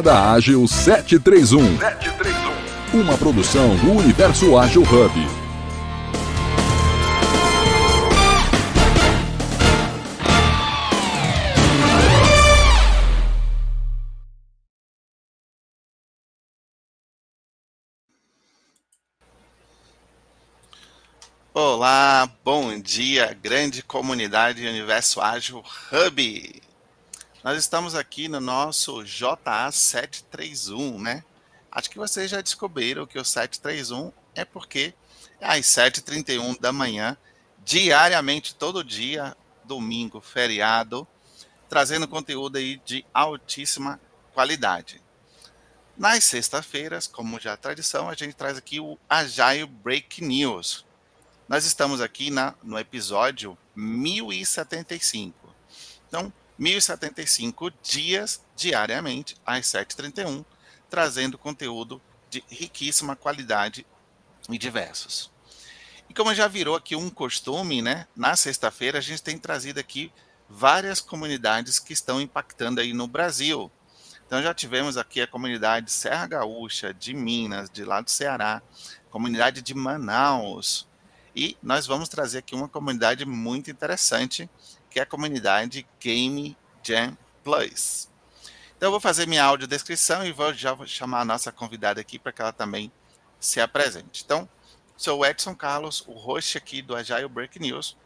Da Ágil 731. 731. Uma produção do Universo Ágil Hub. Olá, bom dia, grande comunidade Universo Ágil Hub. Nós estamos aqui no nosso JA 731, né? Acho que vocês já descobriram que o 731 é porque é às 7h31 da manhã, diariamente, todo dia, domingo, feriado, trazendo conteúdo aí de altíssima qualidade. Nas sextas-feiras, como já é tradição, a gente traz aqui o Agile Break News, nós estamos aqui na, no episódio 1075. Então, 1075 dias diariamente, às 7h31, trazendo conteúdo de riquíssima qualidade e diversos. E como já virou aqui um costume, né? Na sexta-feira a gente tem trazido aqui várias comunidades que estão impactando aí no Brasil. Então já tivemos aqui a comunidade Serra Gaúcha, de Minas, de lá do Ceará, comunidade de Manaus, e nós vamos trazer aqui uma comunidade muito interessante, que é a comunidade Game Jam Plus. Então eu vou fazer minha audiodescrição e vou já chamar a nossa convidada aqui para que ela também se apresente. Então, sou o Edson Carlos, o host aqui do Agile Break News.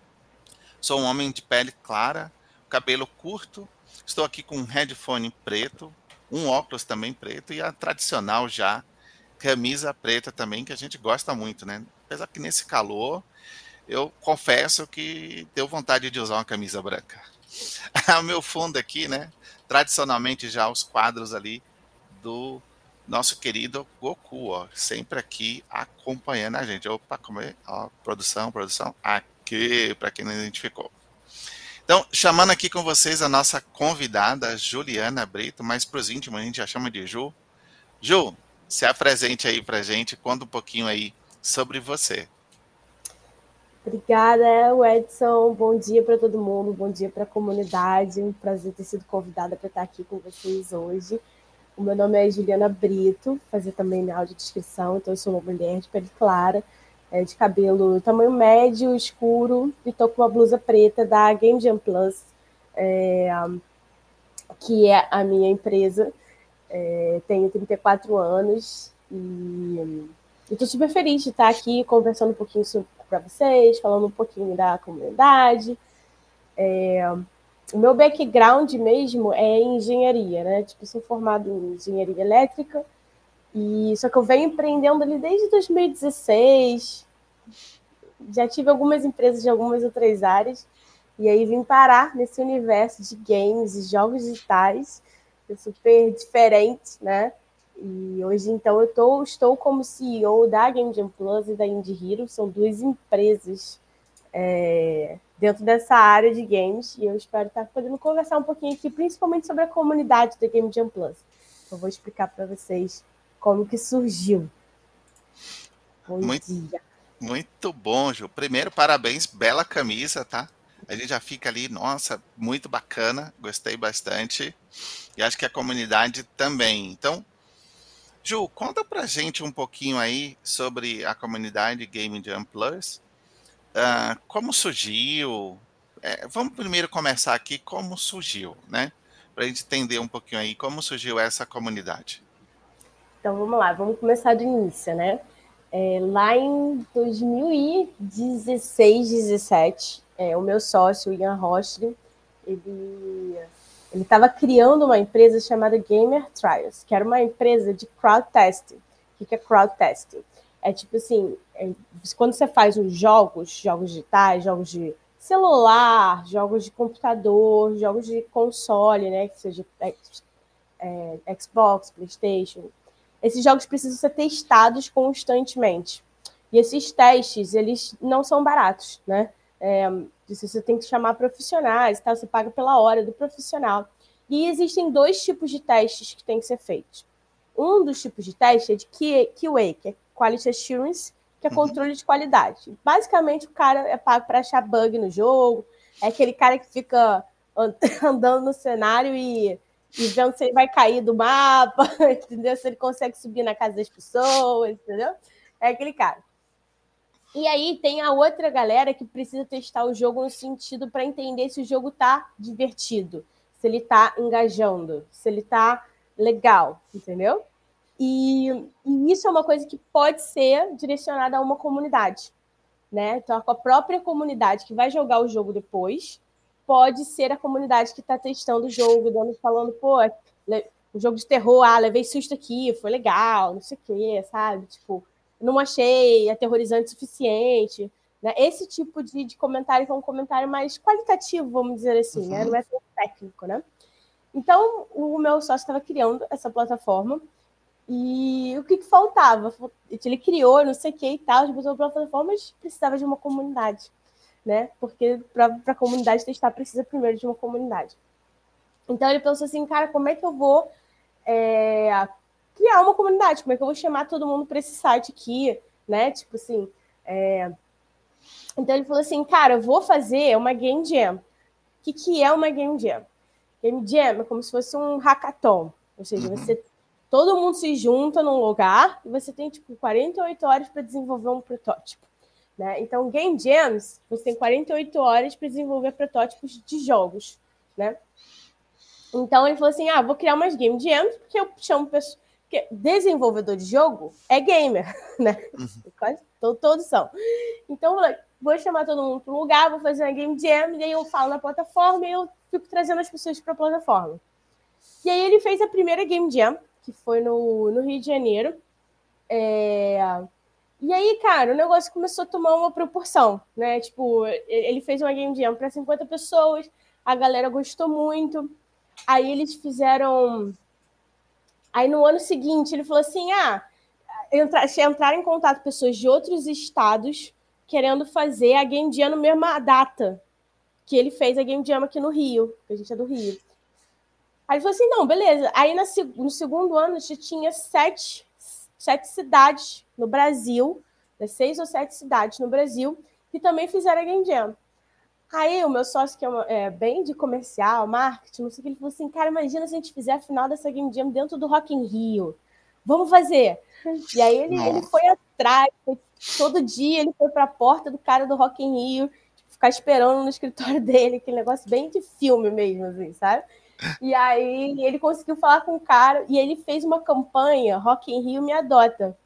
Sou um homem de pele clara, cabelo curto, estou aqui com um headphone preto, um óculos também preto e a tradicional já camisa preta também, que a gente gosta muito, né? Apesar que nesse calor, eu confesso que deu vontade de usar uma camisa branca. o meu fundo aqui, né? Tradicionalmente já os quadros ali do nosso querido Goku, ó, sempre aqui acompanhando a gente. Opa, como é? Ó, produção, produção, aqui, para quem não identificou. Então, chamando aqui com vocês a nossa convidada, Juliana Brito, mas para os íntimos a gente já chama de Ju. Ju, se apresente aí para gente, conta um pouquinho aí sobre você. Obrigada, Edson. Bom dia para todo mundo, bom dia para a comunidade. Um prazer ter sido convidada para estar aqui com vocês hoje. O meu nome é Juliana Brito, fazer também minha audiodescrição, então eu sou uma mulher de pele clara, é, de cabelo tamanho médio, escuro, e estou com uma blusa preta da Game Jam Plus, é, que é a minha empresa é, tenho 34 anos e estou super feliz de estar aqui conversando um pouquinho para vocês, falando um pouquinho da comunidade. É, o meu background mesmo é engenharia, né? Tipo, sou formado em engenharia elétrica e só que eu venho empreendendo ali desde 2016. Já tive algumas empresas de algumas outras áreas e aí vim parar nesse universo de games e jogos digitais super diferente, né? E hoje, então, eu tô, estou como CEO da Game Jam Plus e da Indie Hero, são duas empresas é, dentro dessa área de games, e eu espero estar podendo conversar um pouquinho aqui, principalmente sobre a comunidade da Game Jam Plus. Eu vou explicar para vocês como que surgiu. Bom muito, dia. Muito bom, Ju. Primeiro, parabéns, bela camisa, tá? A gente já fica ali, nossa, muito bacana, gostei bastante. E acho que a comunidade também. Então, Ju, conta pra gente um pouquinho aí sobre a comunidade Game Jam Plus. Uh, como surgiu? É, vamos primeiro começar aqui como surgiu, né? Para a gente entender um pouquinho aí como surgiu essa comunidade. Então vamos lá, vamos começar do início, né? É, lá em 2016, 17, é, o meu sócio, Ian Roche, ele ele estava criando uma empresa chamada Gamer Trials, que era uma empresa de crowd testing. O que é crowd testing? É tipo assim, é, quando você faz os jogos, jogos digitais, jogos de celular, jogos de computador, jogos de console, né, que seja é, é, Xbox, PlayStation, esses jogos precisam ser testados constantemente. E esses testes, eles não são baratos, né? É, você tem que chamar profissionais, tá? você paga pela hora do profissional. E existem dois tipos de testes que têm que ser feitos. Um dos tipos de teste é de QA, que é Quality Assurance, que é uhum. controle de qualidade. Basicamente, o cara é pago para achar bug no jogo, é aquele cara que fica andando no cenário e, e vendo se ele vai cair do mapa, entendeu? Se ele consegue subir na casa das pessoas, entendeu? É aquele cara. E aí tem a outra galera que precisa testar o jogo no sentido para entender se o jogo tá divertido, se ele tá engajando, se ele tá legal, entendeu? E, e isso é uma coisa que pode ser direcionada a uma comunidade, né? Então, a própria comunidade que vai jogar o jogo depois pode ser a comunidade que está testando o jogo, dando, falando, pô, o jogo de terror, ah, levei susto aqui, foi legal, não sei o quê, sabe? Tipo, não achei aterrorizante o suficiente. Né? Esse tipo de, de comentário que é um comentário mais qualitativo, vamos dizer assim, né? uhum. né? Não é tão técnico, né? Então, o meu sócio estava criando essa plataforma e o que, que, faltava? Ele criou, não sei o que e tal, botou a plataforma, mas precisava de uma comunidade né? Porque para a comunidade testar precisa primeiro de uma comunidade. Então ele pensou assim, cara, como é que eu vou é, criar uma comunidade? Como é que eu vou chamar todo mundo para esse site aqui, né? Tipo assim. É... Então ele falou assim, cara, eu vou fazer uma game jam. O que, que é uma game jam? Game jam é como se fosse um hackathon, ou seja, uhum. você todo mundo se junta num lugar e você tem tipo 48 horas para desenvolver um protótipo. Né? Então, Game Jams, você tem 48 horas para desenvolver protótipos de jogos. Né? Então, ele falou assim: ah, vou criar umas Game Jams, porque eu chamo pessoas. Porque desenvolvedor de jogo é gamer, né? Uhum. Quase todos são. Então, vou chamar todo mundo para um lugar, vou fazer uma Game Jam, e aí eu falo na plataforma e eu fico trazendo as pessoas para a plataforma. E aí ele fez a primeira Game Jam, que foi no, no Rio de Janeiro. É, e aí, cara, o negócio começou a tomar uma proporção, né? Tipo, ele fez uma game jam para 50 pessoas, a galera gostou muito. Aí eles fizeram. Aí no ano seguinte ele falou assim: ah, entrar, entrar em contato pessoas de outros estados querendo fazer a game jam no mesma data que ele fez a game jam aqui no Rio, que a gente é do Rio. Aí ele falou assim: não, beleza. Aí no segundo ano já tinha sete sete cidades no Brasil, seis ou sete cidades no Brasil, que também fizeram a Game Jam. Aí o meu sócio, que é, uma, é, bem de comercial, marketing, não sei o que, ele falou assim, cara, imagina se a gente fizer a final dessa Game Jam dentro do Rock in Rio. Vamos fazer! E aí ele, ele foi atrás, foi, todo dia ele foi para a porta do cara do Rock in Rio, tipo, ficar esperando no escritório dele, aquele negócio bem de filme mesmo, assim, sabe? E aí ele conseguiu falar com o cara e ele fez uma campanha, Rock in Rio me adota.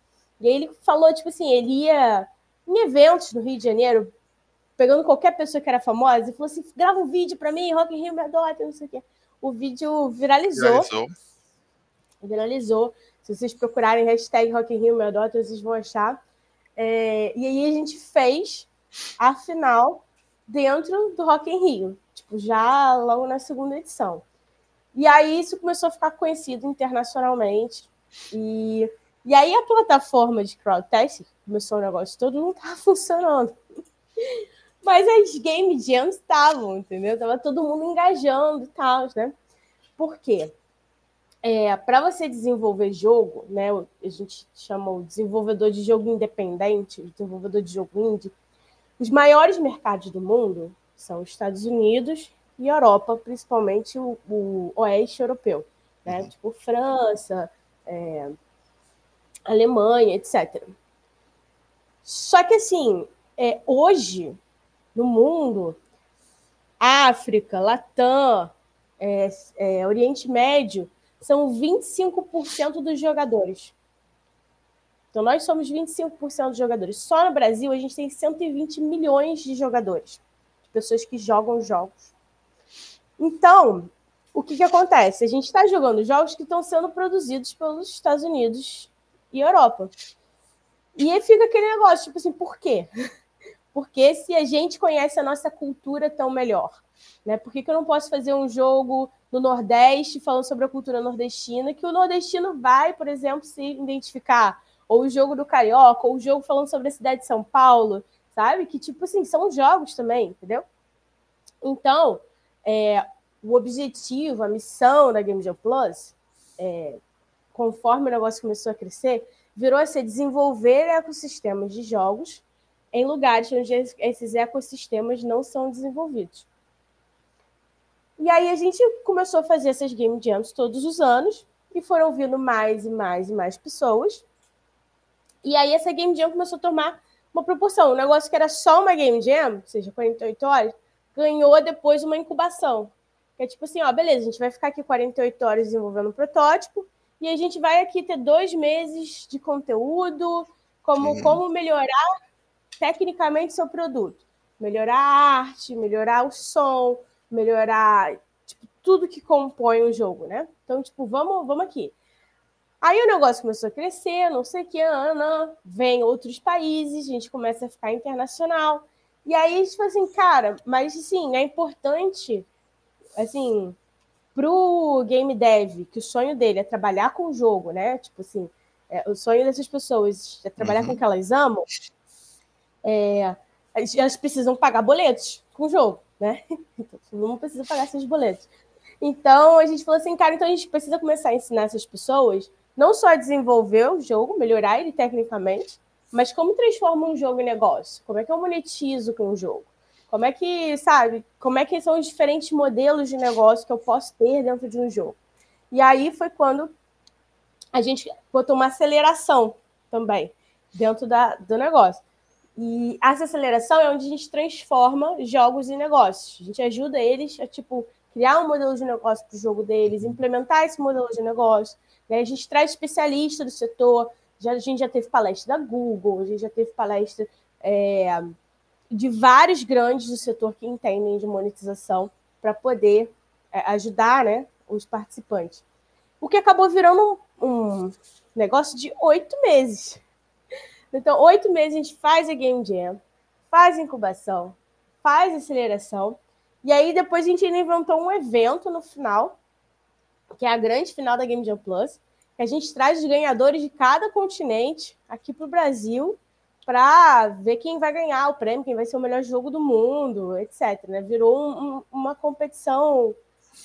E aí ele falou, tipo assim, ele ia em eventos no Rio de Janeiro, pegando qualquer pessoa que era famosa, e falou assim: grava um vídeo para mim, Rock in Rio me adota, não sei o quê. O vídeo viralizou. Viralizou. Viralizou. Se vocês procurarem hashtag Rock in Rio me adota, vocês vão achar. É, e aí a gente fez a final dentro do Rock in Rio, tipo, já logo na segunda edição. E aí isso começou a ficar conhecido internacionalmente. E, e aí a plataforma de crowdtest começou o negócio todo, não estava funcionando. Mas as game jams estavam, entendeu? Tava todo mundo engajando e tal, né? Por quê? É, para você desenvolver jogo, né? A gente chama o desenvolvedor de jogo independente, desenvolvedor de jogo indie. Os maiores mercados do mundo são os Estados Unidos e Europa, principalmente o, o oeste europeu, né? Uhum. Tipo França, é, Alemanha, etc. Só que assim, é, hoje no mundo, África, Latam, é, é, Oriente Médio são 25% dos jogadores. Então, nós somos 25% dos jogadores. Só no Brasil, a gente tem 120 milhões de jogadores, de pessoas que jogam jogos. Então, o que, que acontece? A gente está jogando jogos que estão sendo produzidos pelos Estados Unidos e Europa. E aí fica aquele negócio, tipo assim, por quê? Porque se a gente conhece a nossa cultura tão melhor, né? Por que, que eu não posso fazer um jogo no Nordeste falando sobre a cultura nordestina, que o nordestino vai, por exemplo, se identificar? Ou o jogo do Carioca, ou o jogo falando sobre a cidade de São Paulo, sabe? Que, tipo assim, são jogos também, entendeu? Então, é, o objetivo, a missão da Game Jam Plus, é, conforme o negócio começou a crescer, virou a ser desenvolver ecossistemas de jogos em lugares onde esses ecossistemas não são desenvolvidos. E aí a gente começou a fazer essas game jams todos os anos e foram vindo mais e mais e mais pessoas. E aí essa game jam começou a tomar uma proporção. O negócio que era só uma game jam, ou seja, 48 horas, ganhou depois uma incubação. Que é tipo assim, ó, beleza, a gente vai ficar aqui 48 horas desenvolvendo um protótipo e a gente vai aqui ter dois meses de conteúdo, como, como melhorar tecnicamente seu produto. Melhorar a arte, melhorar o som, melhorar tipo, tudo que compõe o jogo, né? Então, tipo, vamos, vamos aqui. Aí o negócio começou a crescer, não sei o que, Ana, vem outros países, a gente começa a ficar internacional. E aí, tipo assim, cara, mas assim, é importante, assim, pro game dev, que o sonho dele é trabalhar com o jogo, né? Tipo assim, é, o sonho dessas pessoas é trabalhar uhum. com o que elas amam, é, elas precisam pagar boletos com o jogo, né? Então, não precisa pagar esses boletos. Então, a gente falou assim, cara, então a gente precisa começar a ensinar essas pessoas não só a desenvolver o jogo, melhorar ele tecnicamente, mas como transforma um jogo em negócio? Como é que eu monetizo com o jogo? Como é que, sabe, como é que são os diferentes modelos de negócio que eu posso ter dentro de um jogo? E aí foi quando a gente botou uma aceleração também dentro da, do negócio. E essa aceleração é onde a gente transforma jogos em negócios. A gente ajuda eles a, tipo, criar um modelo de negócio para o jogo deles, implementar esse modelo de negócio. A gente traz especialistas do setor, já, a gente já teve palestra da Google, a gente já teve palestra é, de vários grandes do setor que entendem de monetização para poder é, ajudar né, os participantes. O que acabou virando um, um negócio de oito meses. Então, oito meses a gente faz a Game Jam, faz incubação, faz aceleração e aí depois a gente ainda inventou um evento no final, que é a grande final da Game Jam Plus, que a gente traz os ganhadores de cada continente aqui para o Brasil para ver quem vai ganhar o prêmio, quem vai ser o melhor jogo do mundo, etc. Né? Virou um, um, uma competição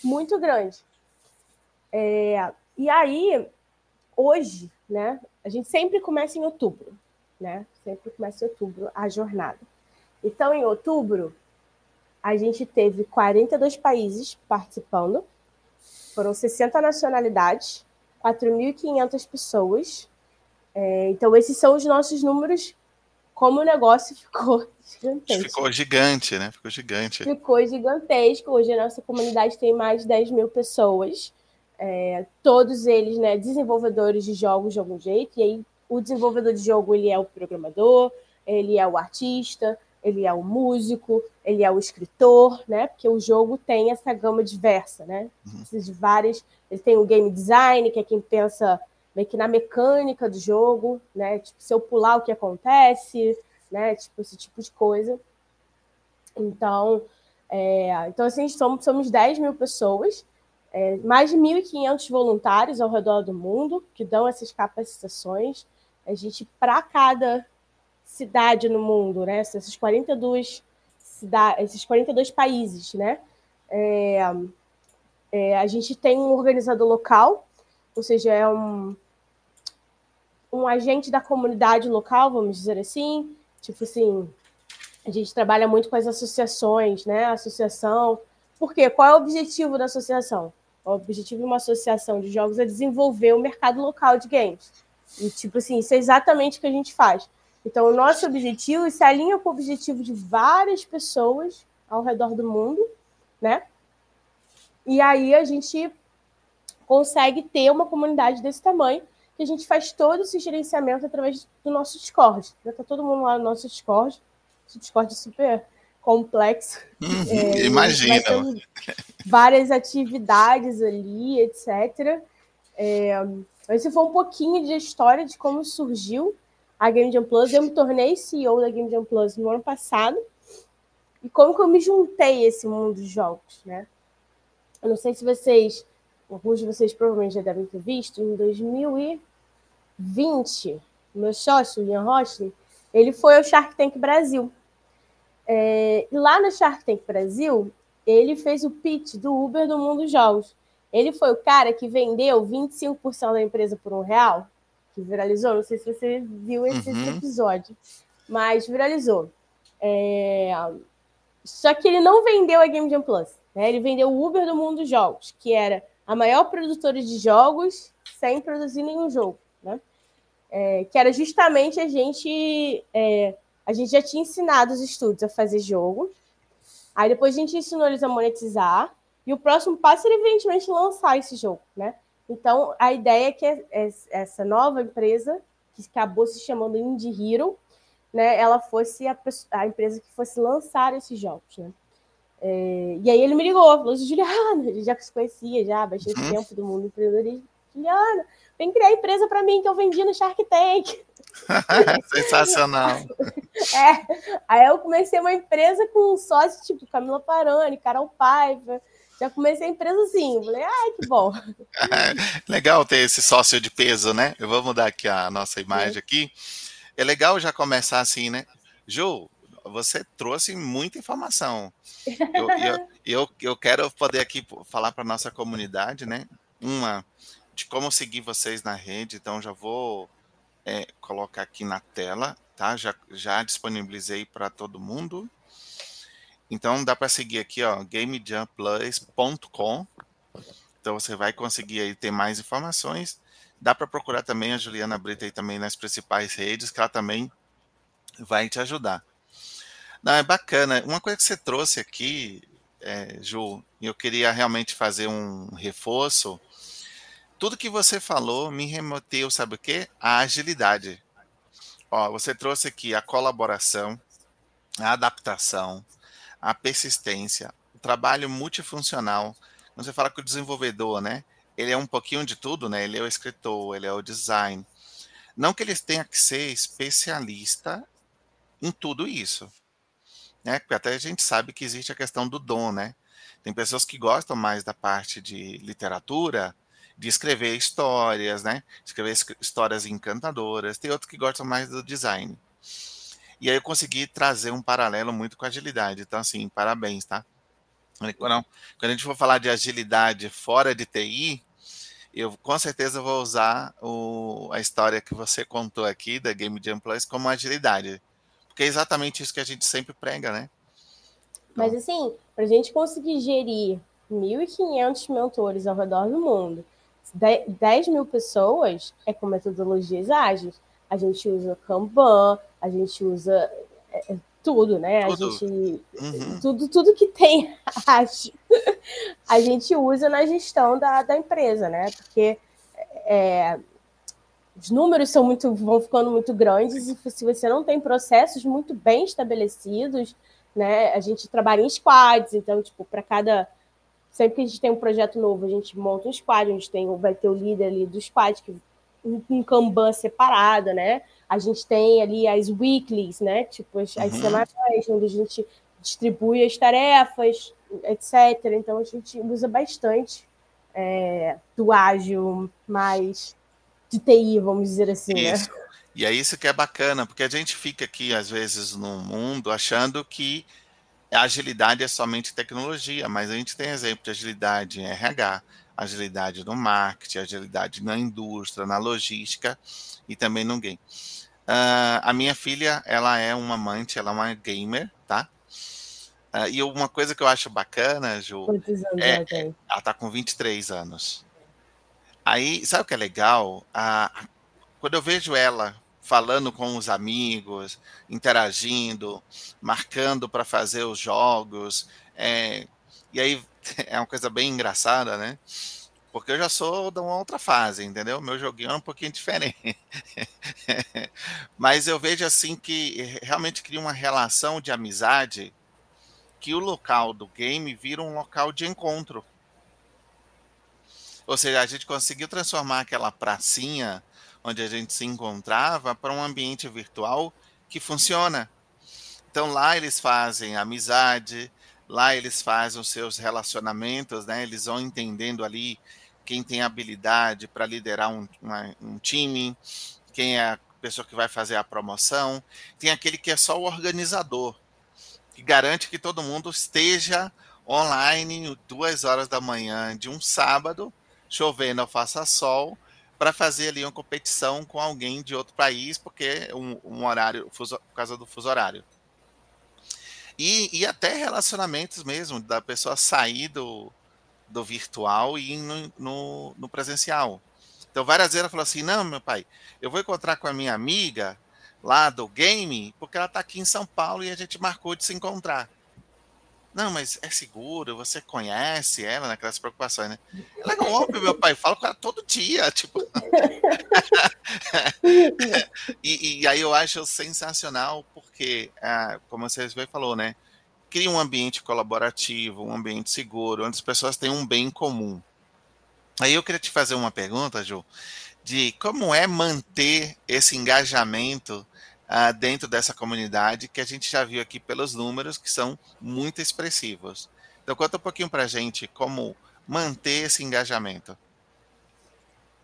muito grande. É, e aí, hoje, né, a gente sempre começa em outubro, né? Sempre começa em outubro a jornada. Então, em outubro, a gente teve 42 países participando, foram 60 nacionalidades, 4.500 pessoas. É, então, esses são os nossos números, como o negócio ficou gigantesco. Ficou gigante, né? Ficou gigante. Ficou gigantesco. Hoje a nossa comunidade tem mais de 10 mil pessoas. É, todos eles, né, desenvolvedores de jogos de algum jeito. E aí, o desenvolvedor de jogo, ele é o programador, ele é o artista, ele é o músico, ele é o escritor, né? Porque o jogo tem essa gama diversa, né? Uhum. De várias. Ele tem o game design, que é quem pensa meio que na mecânica do jogo, né? Tipo, se eu pular, o que acontece, né? Tipo, esse tipo de coisa. Então, é, então assim, somos, somos 10 mil pessoas, é, mais de 1.500 voluntários ao redor do mundo que dão essas capacitações. A gente, para cada cidade no mundo, né? Esses 42 cidades, esses 42 países, né? É, é, a gente tem um organizador local, ou seja, é um, um agente da comunidade local, vamos dizer assim. Tipo assim, a gente trabalha muito com as associações, né? Associação. Por quê? Qual é o objetivo da associação? O objetivo de uma associação de jogos é desenvolver o mercado local de games. E, tipo assim, isso é exatamente o que a gente faz. Então, o nosso objetivo se alinha com o objetivo de várias pessoas ao redor do mundo, né? E aí a gente consegue ter uma comunidade desse tamanho, que a gente faz todo esse gerenciamento através do nosso Discord. Já tá todo mundo lá no nosso Discord. O Discord é super complexo. Uhum, é, imagina. Várias atividades ali, etc. É, esse foi um pouquinho de história de como surgiu a Game Jam Plus. Eu me tornei CEO da Game Jam Plus no ano passado. E como que eu me juntei a esse mundo de jogos, né? Eu não sei se vocês, alguns de vocês provavelmente já devem ter visto, em 2020, o meu sócio, Ian Rostley, ele foi ao Shark Tank Brasil. É, lá no Shark Tank Brasil, ele fez o pitch do Uber do mundo dos jogos. Ele foi o cara que vendeu 25% da empresa por um real que viralizou. Não sei se você viu esse, uhum. episódio, mas viralizou. É... Só que ele não vendeu a Game Jam Plus. Né? Ele vendeu o Uber do mundo dos jogos, que era a maior produtora de jogos sem produzir nenhum jogo. Né? É, que era justamente a gente. É, a gente já tinha ensinado os estúdios a fazer jogo. Aí depois a gente ensinou eles a monetizar. E o próximo passo era, evidentemente, lançar esse jogo, né? Então, a ideia é que essa nova empresa, que acabou se chamando Indie Hero, né, ela fosse a, a empresa que fosse lançar esses jogos, né? É, e aí ele me ligou, falou assim, Juliana, gente já se conhecia já bastante uhum. tempo do mundo empreendedorismo. Juliana, vem criar empresa para mim que eu vendi no Shark Tank. Sensacional. É, aí eu comecei uma empresa com um sócio tipo Camila Parani, Carol Paiva, já comecei a empresa assim. Falei, ai, que bom. legal ter esse sócio de peso, né? Eu vou mudar aqui a nossa imagem aqui. É legal já começar assim, né? Ju, você trouxe muita informação. Eu, eu, eu, eu quero poder aqui falar para nossa comunidade, né? Uma, de como seguir vocês na rede. Então, já vou é, colocar aqui na tela, tá? Já, já disponibilizei para todo mundo. Então dá para seguir aqui, ó, gamejumplus.com. Então você vai conseguir aí ter mais informações. Dá para procurar também a Juliana Brita aí também nas principais redes, que ela também vai te ajudar. Não, é bacana. Uma coisa que você trouxe aqui, é, Ju, eu queria realmente fazer um reforço. Tudo que você falou me remeteu, sabe o quê? A agilidade. Ó, você trouxe aqui a colaboração, a adaptação, a persistência, o trabalho multifuncional. Quando você fala com o desenvolvedor, né? Ele é um pouquinho de tudo, né? Ele é o escritor, ele é o design. Não que ele tenha que ser especialista em tudo isso, né? Porque até a gente sabe que existe a questão do dom, né? Tem pessoas que gostam mais da parte de literatura, de escrever histórias, né? Escrever histórias encantadoras. Tem outros que gostam mais do design. E aí eu consegui trazer um paralelo muito com agilidade. Então, assim, parabéns, tá? Quando, quando a gente for falar de agilidade fora de TI, eu com certeza vou usar o, a história que você contou aqui da Game Jam Plus como agilidade. Porque é exatamente isso que a gente sempre prega, né? Então, Mas assim, para a gente conseguir gerir 1.500 mentores ao redor do mundo, 10 mil pessoas é com metodologias ágeis a gente usa Kanban, a gente usa é, é tudo, né? Tudo. A gente uhum. tudo, tudo que tem acho, a gente usa na gestão da, da empresa, né? Porque é, os números são muito vão ficando muito grandes e se você não tem processos muito bem estabelecidos, né? A gente trabalha em squads, então tipo para cada sempre que a gente tem um projeto novo, a gente monta um squad, a gente tem vai ter o líder ali do squad que um Kanban separado, né? A gente tem ali as weeklies, né? Tipo, as, uhum. semanais, onde a gente distribui as tarefas, etc. Então, a gente usa bastante é, do ágil mais de TI, vamos dizer assim, né? isso. né? E é isso que é bacana, porque a gente fica aqui, às vezes, no mundo achando que a agilidade é somente tecnologia, mas a gente tem exemplo de agilidade em RH, agilidade no marketing, agilidade na indústria, na logística e também no game. Uh, a minha filha, ela é uma amante, ela é uma gamer, tá? Uh, e uma coisa que eu acho bacana, Ju, é, é, ela tá com 23 anos. Aí, sabe o que é legal? Uh, quando eu vejo ela falando com os amigos, interagindo, marcando para fazer os jogos, é, e aí é uma coisa bem engraçada, né? Porque eu já sou de uma outra fase, entendeu? Meu joguinho é um pouquinho diferente. Mas eu vejo assim que realmente cria uma relação de amizade que o local do game vira um local de encontro. Ou seja, a gente conseguiu transformar aquela pracinha onde a gente se encontrava para um ambiente virtual que funciona. Então lá eles fazem amizade, Lá eles fazem os seus relacionamentos, né? Eles vão entendendo ali quem tem habilidade para liderar um, uma, um time, quem é a pessoa que vai fazer a promoção. Tem aquele que é só o organizador, que garante que todo mundo esteja online duas horas da manhã de um sábado, chovendo ou faça sol, para fazer ali uma competição com alguém de outro país, porque um, um horário, por causa do fuso horário. E, e até relacionamentos mesmo, da pessoa sair do, do virtual e ir no, no, no presencial. Então, várias vezes ela falou assim: não, meu pai, eu vou encontrar com a minha amiga lá do game, porque ela está aqui em São Paulo e a gente marcou de se encontrar. Não, mas é seguro, você conhece ela naquelas preocupações, né? Ela é óbvio, meu pai, fala com ela todo dia, tipo. e, e, aí eu acho sensacional, porque, ah, como você bem falou, né? Cria um ambiente colaborativo, um ambiente seguro, onde as pessoas têm um bem comum. Aí eu queria te fazer uma pergunta, Ju, de como é manter esse engajamento uh, dentro dessa comunidade que a gente já viu aqui pelos números que são muito expressivos. Então conta um pouquinho para a gente como manter esse engajamento.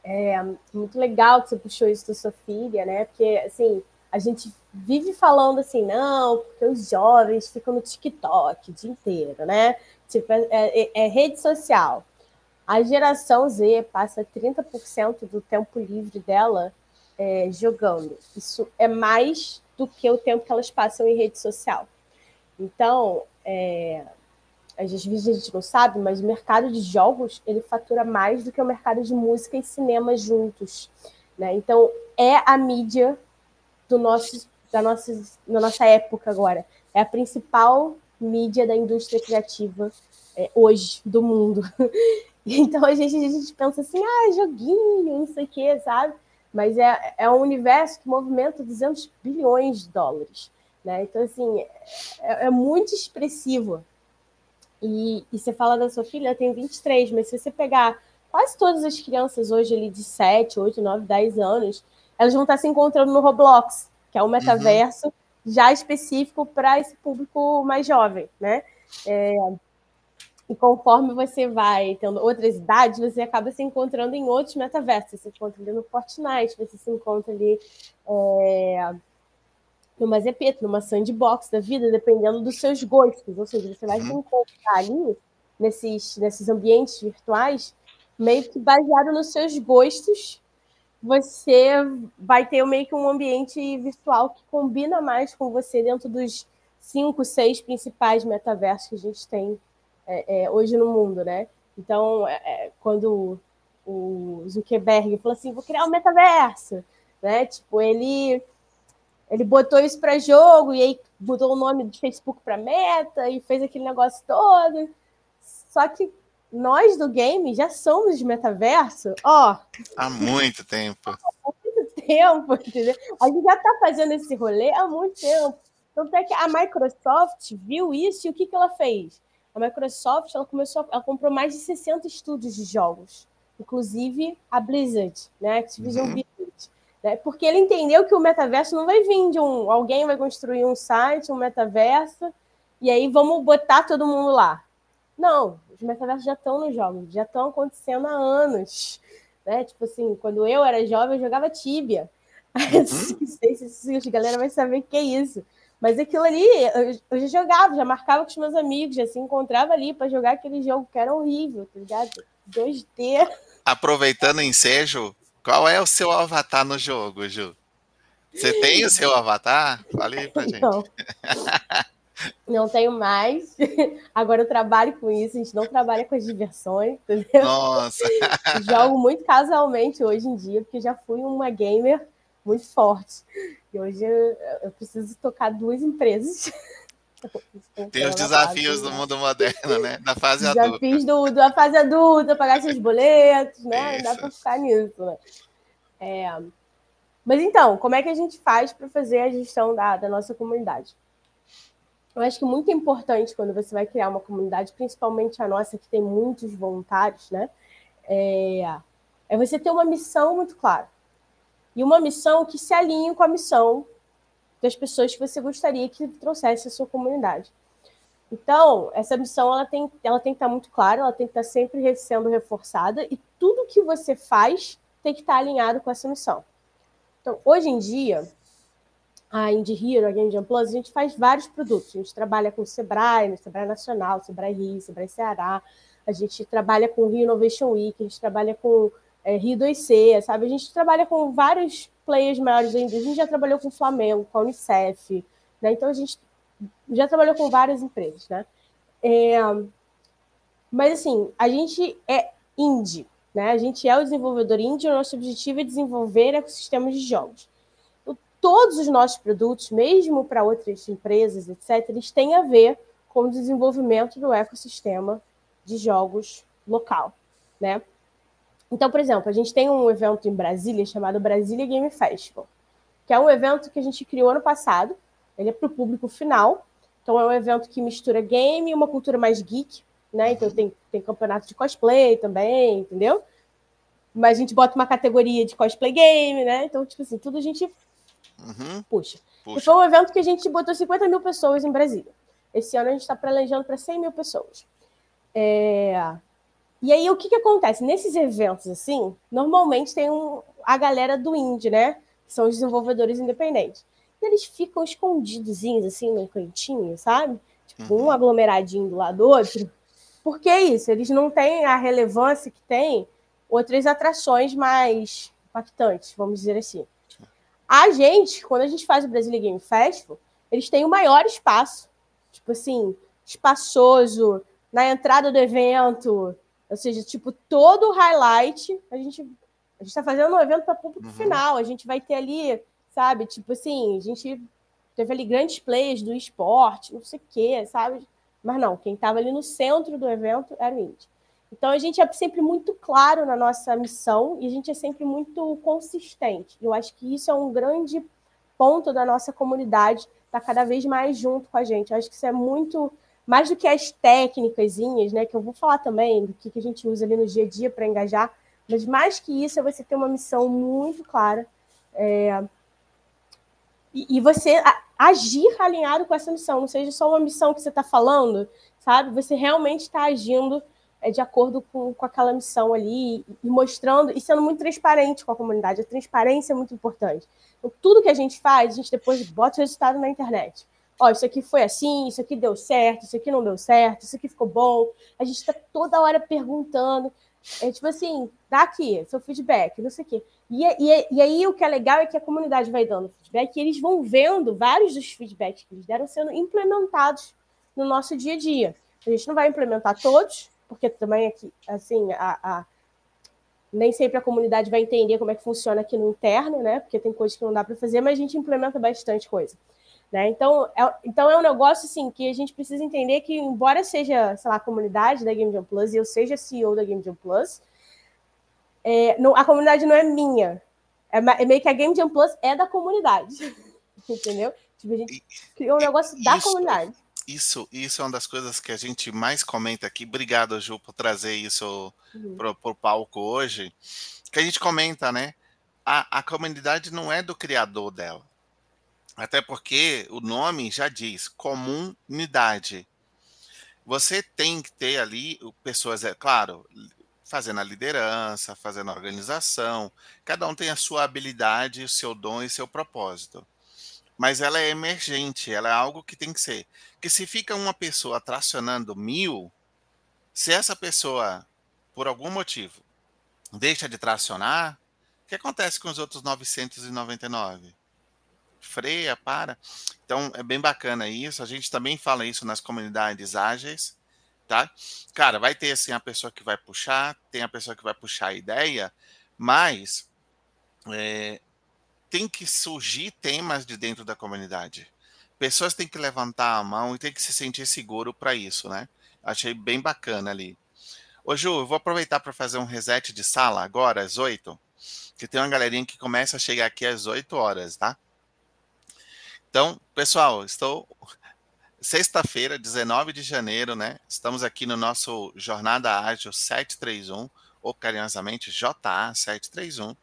É muito legal que você puxou isso da sua filha, né? Porque assim a gente vive falando assim, não, porque os jovens ficam no TikTok o dia inteiro, né? Tipo, é, é, é rede social. A geração Z passa 30% do tempo livre dela é, jogando. Isso é mais do que o tempo que elas passam em rede social. Então, é, às vezes a gente não sabe, mas o mercado de jogos ele fatura mais do que o mercado de música e cinema juntos. Né? Então, é a mídia do nosso, da, nossa, da nossa época agora. É a principal mídia da indústria criativa é, hoje do mundo. Então a gente, a gente pensa assim, ah, joguinho, não sei o que, sabe? Mas é, é um universo que movimenta 200 bilhões de dólares. Né? Então, assim, é, é muito expressivo. E, e, você fala da sua filha, ela tem 23, mas se você pegar quase todas as crianças hoje ali de 7, 8, 9, 10 anos, elas vão estar se encontrando no Roblox, que é um metaverso uhum. já específico para esse público mais jovem, né? É, e conforme você vai tendo outras idades, você acaba se encontrando em outros metaversos. Você se encontra ali no Fortnite, você se encontra ali é, numa Zepet, numa sandbox da vida, dependendo dos seus gostos. Ou seja, você vai se uhum. encontrar ali nesses, nesses ambientes virtuais, meio que baseado nos seus gostos. Você vai ter meio que um ambiente virtual que combina mais com você dentro dos cinco, seis principais metaversos que a gente tem é, é, hoje no mundo, né? Então, é, é, quando o Zuckerberg falou assim, vou criar um metaverso, né? Tipo, ele ele botou isso para jogo e aí mudou o nome do Facebook para Meta e fez aquele negócio todo. Só que nós do game já somos de metaverso, ó. Há muito tempo. Há muito tempo, entendeu? A gente já está fazendo esse rolê há muito tempo. Então, até que a Microsoft viu isso e o que, que ela fez? A Microsoft ela começou, ela comprou mais de 60 estúdios de jogos, inclusive a Blizzard, né, Activision uhum. Blizzard, né, porque ele entendeu que o metaverso não vai vir de um, alguém vai construir um site, um metaverso, e aí vamos botar todo mundo lá. Não, os metaversos já estão nos jogos, já estão acontecendo há anos, né? Tipo assim, quando eu era jovem, eu jogava Tibia. Uhum. Não sei se a galera vai saber o que é isso. Mas aquilo ali, eu, eu, já jogava, já marcava com os meus amigos, já se encontrava ali para jogar aquele jogo que era horrível, tá ligado? 2D. Aproveitando o ensejo, qual é o seu avatar no jogo, Ju? Você tem o seu avatar? Fale aí pra gente. Não, não tenho mais. Agora eu trabalho com isso, a gente não trabalha com as diversões, entendeu? Nossa! Jogo muito casualmente hoje em dia, porque já fui uma gamer muito forte. E hoje eu, eu preciso tocar duas empresas. Tem os desafios do mundo moderno, né? Da fase desafios adulta. Desafios do, da fase adulta, pagar seus boletos, né? Isso. Dá para ficar nisso, né? É... Mas então, como é que a gente faz para fazer a gestão da, da nossa comunidade? Eu acho que muito importante quando você vai criar uma comunidade, principalmente a nossa, que tem muitos voluntários, né? É, é você ter uma missão muito clara e uma missão que se alinhe com a missão das pessoas que você gostaria que trouxesse a sua comunidade. Então, essa missão ela tem, ela tem que estar muito clara, ela tem que estar sempre sendo reforçada e tudo que você faz tem que estar alinhado com essa missão. Então, hoje em dia, a Indie Hero, a Game Plus, a gente faz vários produtos. A gente trabalha com o Sebrae, no Sebrae Nacional, Sebrae Rio, Sebrae Ceará. A gente trabalha com o Rio Innovation Week, a gente trabalha com é, Rio 2C, sabe? A gente trabalha com vários players maiores da indústria, a gente já trabalhou com o Flamengo, com a Unicef, né? Então a gente já trabalhou com várias empresas, né? É, mas assim, a gente é indie, né? A gente é o desenvolvedor indie, o nosso objetivo é desenvolver ecossistemas de jogos. Então, todos os nossos produtos, mesmo para outras empresas, etc., eles têm a ver com o desenvolvimento do ecossistema de jogos local, né? Então, por exemplo, a gente tem um evento em Brasília chamado Brasília Game Festival, que é um evento que a gente criou ano passado. Ele é para o público final. Então, é um evento que mistura game e uma cultura mais geek, né? Então, tem, tem campeonato de cosplay também, entendeu? Mas a gente bota uma categoria de cosplay game, né? Então, tipo assim, tudo a gente uhum. puxa. puxa. E foi um evento que a gente botou 50 mil pessoas em Brasília. Esse ano a gente está planejando para 100 mil pessoas. É... E aí, o que, que acontece? Nesses eventos, assim, normalmente tem um, a galera do indie, né? Que são os desenvolvedores independentes. E eles ficam escondidozinhos, assim, num cantinho, sabe? Tipo, um uhum. aglomeradinho do lado do outro. Por que isso? Eles não têm a relevância que tem outras atrações mais impactantes, vamos dizer assim. A gente, quando a gente faz o Brasília Game Festival, eles têm o maior espaço, tipo assim, espaçoso, na entrada do evento, ou seja, tipo, todo o highlight, a gente a gente está fazendo um evento para público uhum. final. A gente vai ter ali, sabe, tipo assim, a gente teve ali grandes players do esporte, não sei o quê, sabe? Mas não, quem estava ali no centro do evento era o Indy. Então a gente é sempre muito claro na nossa missão e a gente é sempre muito consistente. Eu acho que isso é um grande ponto da nossa comunidade, estar tá cada vez mais junto com a gente. Eu acho que isso é muito mais do que as técnicas, né, que eu vou falar também, do que, a gente usa ali no dia a dia para engajar, mas mais que isso é você ter uma missão muito clara é, e, e, você agir alinhado com essa missão, não seja só uma missão que você está falando, sabe? Você realmente está agindo é, de acordo com, com aquela missão ali e mostrando e sendo muito transparente com a comunidade. A transparência é muito importante. Então, tudo que a gente faz, a gente depois bota o resultado na internet ó, isso aqui foi assim, isso aqui deu certo, isso aqui não deu certo, isso aqui ficou bom. A gente está toda hora perguntando. É tipo assim, dá aqui, seu feedback, não sei o quê. E, e, e aí o que é legal é que a comunidade vai dando feedback e eles vão vendo vários dos feedbacks que eles deram sendo implementados no nosso dia a dia. A gente não vai implementar todos, porque também aqui, assim, a, a nem sempre a comunidade vai entender como é que funciona aqui no interno, né? Porque tem coisas que não dá para fazer, mas a gente implementa bastante coisa. Né? Então, é, então é um negócio assim que a gente precisa entender que, embora seja, sei lá, a comunidade da Game Jam Plus e eu seja CEO da Game Jam Plus, é, não, a comunidade não é minha. É, é, meio que a Game Jam Plus é da comunidade. Entendeu? Tipo, a gente criou um negócio da isso, comunidade. Isso, isso é uma das coisas que a gente mais comenta aqui. Obrigado, Ju, por trazer isso uhum. para o palco hoje. Que a gente comenta, né? A, a comunidade não é do criador dela até porque o nome já diz comunidade. Você tem que ter ali pessoas, é claro, fazendo a liderança, fazendo a organização. Cada um tem a sua habilidade, o seu dom e seu propósito. Mas ela é emergente, ela é algo que tem que ser. Que se fica uma pessoa tracionando mil, se essa pessoa, por algum motivo, deixa de tracionar, o que acontece com os outros 999? Freia, para. Então é bem bacana isso. A gente também fala isso nas comunidades ágeis, tá? Cara, vai ter assim a pessoa que vai puxar, tem a pessoa que vai puxar a ideia, mas é, tem que surgir temas de dentro da comunidade. Pessoas têm que levantar a mão e tem que se sentir seguro para isso, né? Achei bem bacana ali. Ô Ju, eu vou aproveitar para fazer um reset de sala agora, às 8, que tem uma galerinha que começa a chegar aqui às 8 horas, tá? Então, pessoal, estou sexta-feira, 19 de janeiro, né? Estamos aqui no nosso Jornada Ágil 731, ou carinhosamente JA 731,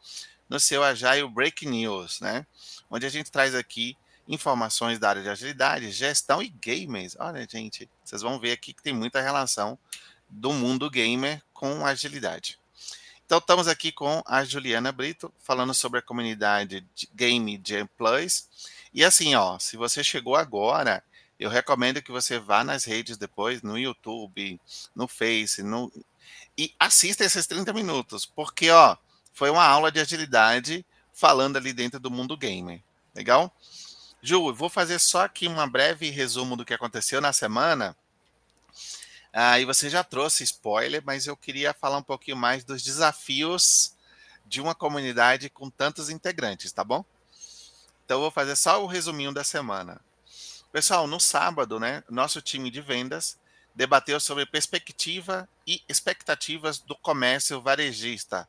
no seu Agile Break News, né? Onde a gente traz aqui informações da área de agilidade, gestão e gamers. Olha, gente, vocês vão ver aqui que tem muita relação do mundo gamer com agilidade. Então, estamos aqui com a Juliana Brito, falando sobre a comunidade de Game Jam Plus e assim, ó, se você chegou agora, eu recomendo que você vá nas redes depois, no YouTube, no Face, no... e assista esses 30 minutos, porque, ó, foi uma aula de agilidade falando ali dentro do mundo gamer. Legal? Ju, vou fazer só aqui uma breve resumo do que aconteceu na semana. Ah, e você já trouxe spoiler, mas eu queria falar um pouquinho mais dos desafios de uma comunidade com tantos integrantes, tá bom? Então, vou fazer só o resuminho da semana. Pessoal, no sábado, né, nosso time de vendas debateu sobre perspectiva e expectativas do comércio varejista,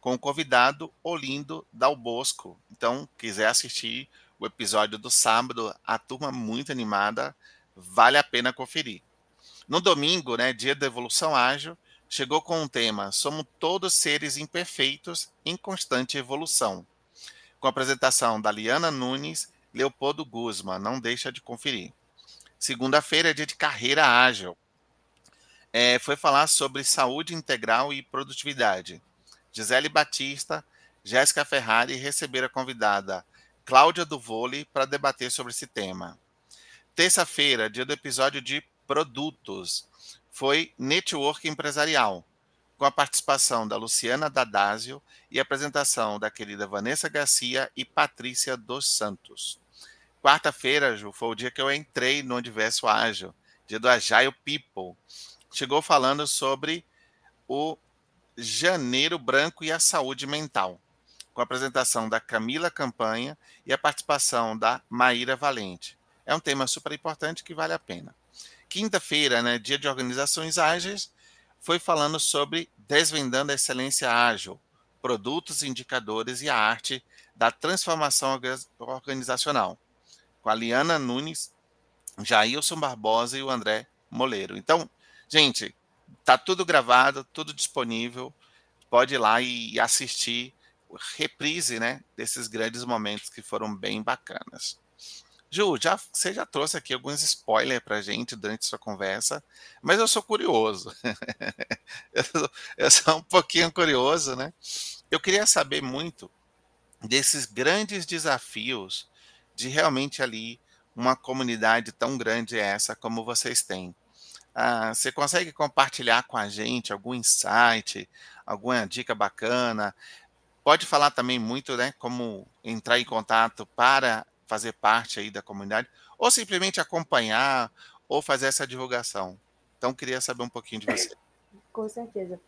com o convidado Olindo Dal Bosco. Então, quiser assistir o episódio do sábado, a turma muito animada, vale a pena conferir. No domingo, né, dia da evolução ágil, chegou com um tema: Somos todos seres imperfeitos em constante evolução. Com a apresentação da Liana Nunes, Leopoldo Guzman, não deixa de conferir. Segunda-feira é dia de carreira ágil. É, foi falar sobre saúde integral e produtividade. Gisele Batista, Jéssica Ferrari receberam a convidada Cláudia do para debater sobre esse tema. Terça-feira, dia do episódio de produtos, foi Network Empresarial, com a participação da Luciana Dadásio e apresentação da querida Vanessa Garcia e Patrícia dos Santos. Quarta-feira, Ju, foi o dia que eu entrei no Universo Ágil, dia do Agile People. Chegou falando sobre o Janeiro Branco e a saúde mental com a apresentação da Camila Campanha e a participação da Maíra Valente. É um tema super importante que vale a pena. Quinta-feira, né, dia de organizações ágeis, foi falando sobre desvendando a excelência ágil, produtos, indicadores e a arte da transformação organizacional, com a Liana Nunes, Jailson Barbosa e o André Moleiro. Então, gente, tá tudo gravado, tudo disponível. Pode ir lá e assistir reprise, né, desses grandes momentos que foram bem bacanas. Ju, já, você já trouxe aqui alguns spoilers para gente durante sua conversa, mas eu sou curioso. eu, sou, eu sou um pouquinho curioso, né? Eu queria saber muito desses grandes desafios de realmente ali uma comunidade tão grande essa como vocês têm. Ah, você consegue compartilhar com a gente algum insight, alguma dica bacana? Pode falar também muito, né, como entrar em contato para fazer parte aí da comunidade, ou simplesmente acompanhar, ou fazer essa divulgação. Então, queria saber um pouquinho de você. Com certeza.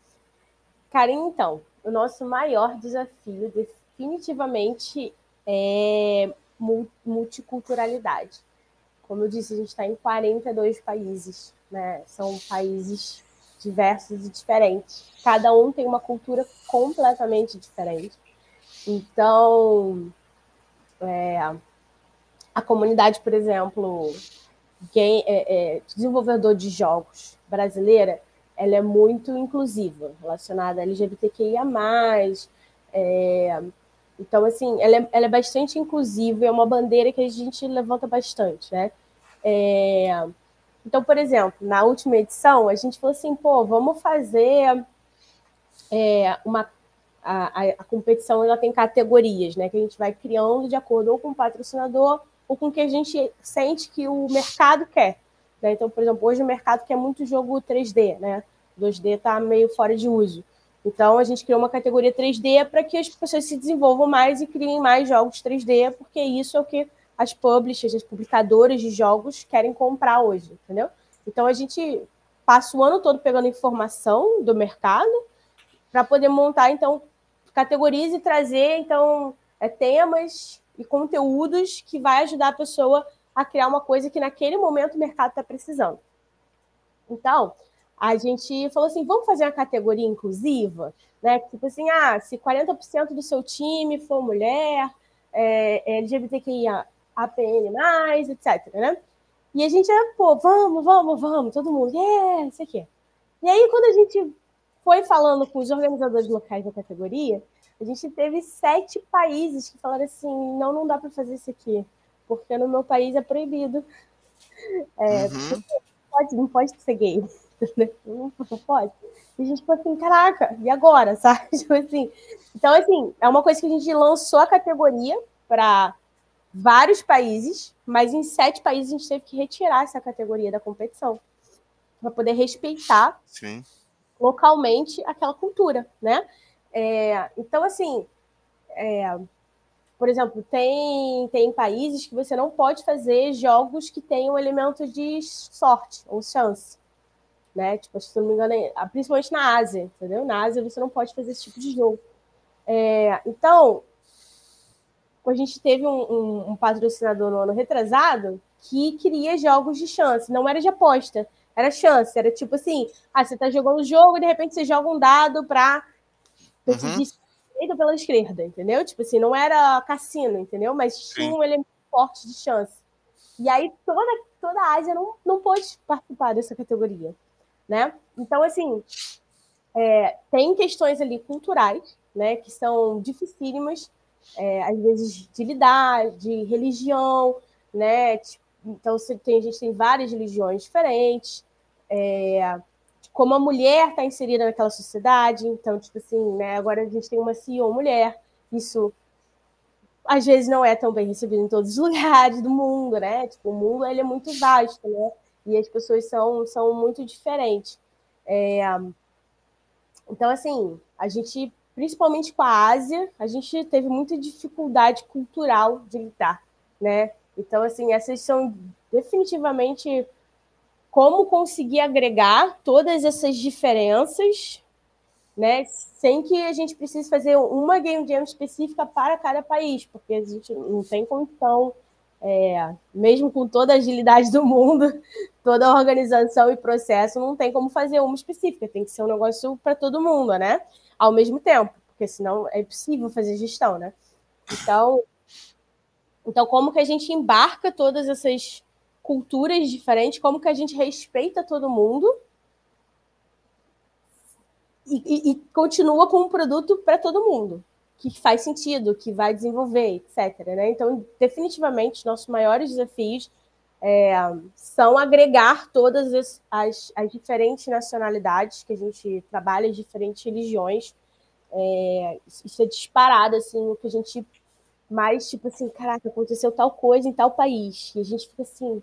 Karim, então, o nosso maior desafio definitivamente é multiculturalidade. Como eu disse, a gente está em 42 países, né? São países diversos e diferentes. Cada um tem uma cultura completamente diferente. Então, é, a comunidade, por exemplo, game, é, é, desenvolvedor de jogos brasileira, ela é muito inclusiva, relacionada a LGBTQIA+. É, então, assim, ela é, ela é bastante inclusiva, é uma bandeira que a gente levanta bastante, né? É, então, por exemplo, na última edição, a gente falou assim, pô, vamos fazer é, uma. A, a, a, competição ela tem categorias, né? Que a gente vai criando de acordo ou com o patrocinador ou com o que a gente sente que o mercado quer. Né? Então, por exemplo, hoje o mercado quer muito jogo 3D, né? 2D está meio fora de uso. Então, a gente criou uma categoria 3D para que as pessoas se desenvolvam mais e criem mais jogos 3D, porque isso é o que as publishers, as publicadoras de jogos querem comprar hoje, entendeu? Então a gente passa o ano todo pegando informação do mercado para poder montar então categorias e trazer então é, temas e conteúdos que vai ajudar a pessoa a criar uma coisa que naquele momento o mercado está precisando. Então, a gente falou assim, vamos fazer uma categoria inclusiva, né? Tipo assim, ah, se 40% do seu time for mulher, é, é LGBTQIA APN+, etc, né? E a gente, pô, vamos, vamos, vamos, todo mundo, é, isso aqui. E aí, quando a gente foi falando com os organizadores locais da categoria, a gente teve sete países que falaram assim, não, não dá para fazer isso aqui, porque no meu país é proibido. É, uhum. pode, não pode ser gay. Não, não pode. E a gente falou assim, caraca, e agora, sabe? Tipo assim, então, assim, é uma coisa que a gente lançou a categoria para vários países, mas em sete países a gente teve que retirar essa categoria da competição para poder respeitar Sim. localmente aquela cultura, né? É, então, assim, é, por exemplo, tem, tem países que você não pode fazer jogos que tenham elementos de sorte ou chance. Né? Tipo, se não me engano, é, principalmente na Ásia, entendeu? Na Ásia você não pode fazer esse tipo de jogo. É, então, a gente teve um, um, um, patrocinador no ano retrasado que queria jogos de chance, não era de aposta, era chance, era tipo assim, ah, você tá jogando o jogo e de repente você joga um dado para uhum. pela esquerda, entendeu? Tipo assim, não era cassino, entendeu? Mas tinha um elemento forte de chance. E aí toda, toda a Ásia não, não pôde participar dessa categoria, né? Então, assim, é, tem questões ali culturais, né, que são dificílimas, é, às vezes de lidar, de religião, né? Então, você tem, a gente tem várias religiões diferentes, é, como a mulher está inserida naquela sociedade. Então, tipo assim, né? Agora a gente tem uma CEO mulher, isso às vezes não é tão bem recebido em todos os lugares do mundo, né? Tipo, o mundo ele é muito vasto, né? E as pessoas são, são muito diferentes. É, então, assim, a gente, principalmente com a Ásia, a gente teve muita dificuldade cultural de lidar, né? Então, assim, essas são definitivamente como conseguir agregar todas essas diferenças, né, sem que a gente precise fazer uma game jam específica para cada país, porque a gente não tem condição, é, mesmo com toda a agilidade do mundo, toda a organização e processo, não tem como fazer uma específica, tem que ser um negócio para todo mundo, né? Ao mesmo tempo, porque senão é impossível fazer gestão, né? Então, então como que a gente embarca todas essas culturas diferentes, como que a gente respeita todo mundo e, e, e continua com um produto para todo mundo, que faz sentido, que vai desenvolver, etc. Né? Então, definitivamente, nossos maiores desafios é, são agregar todas as, as, as, diferentes nacionalidades que a gente trabalha, as diferentes religiões. É, isso é disparado, assim, o que a gente mais, tipo assim, caraca, aconteceu tal coisa em tal país. E a gente fica assim,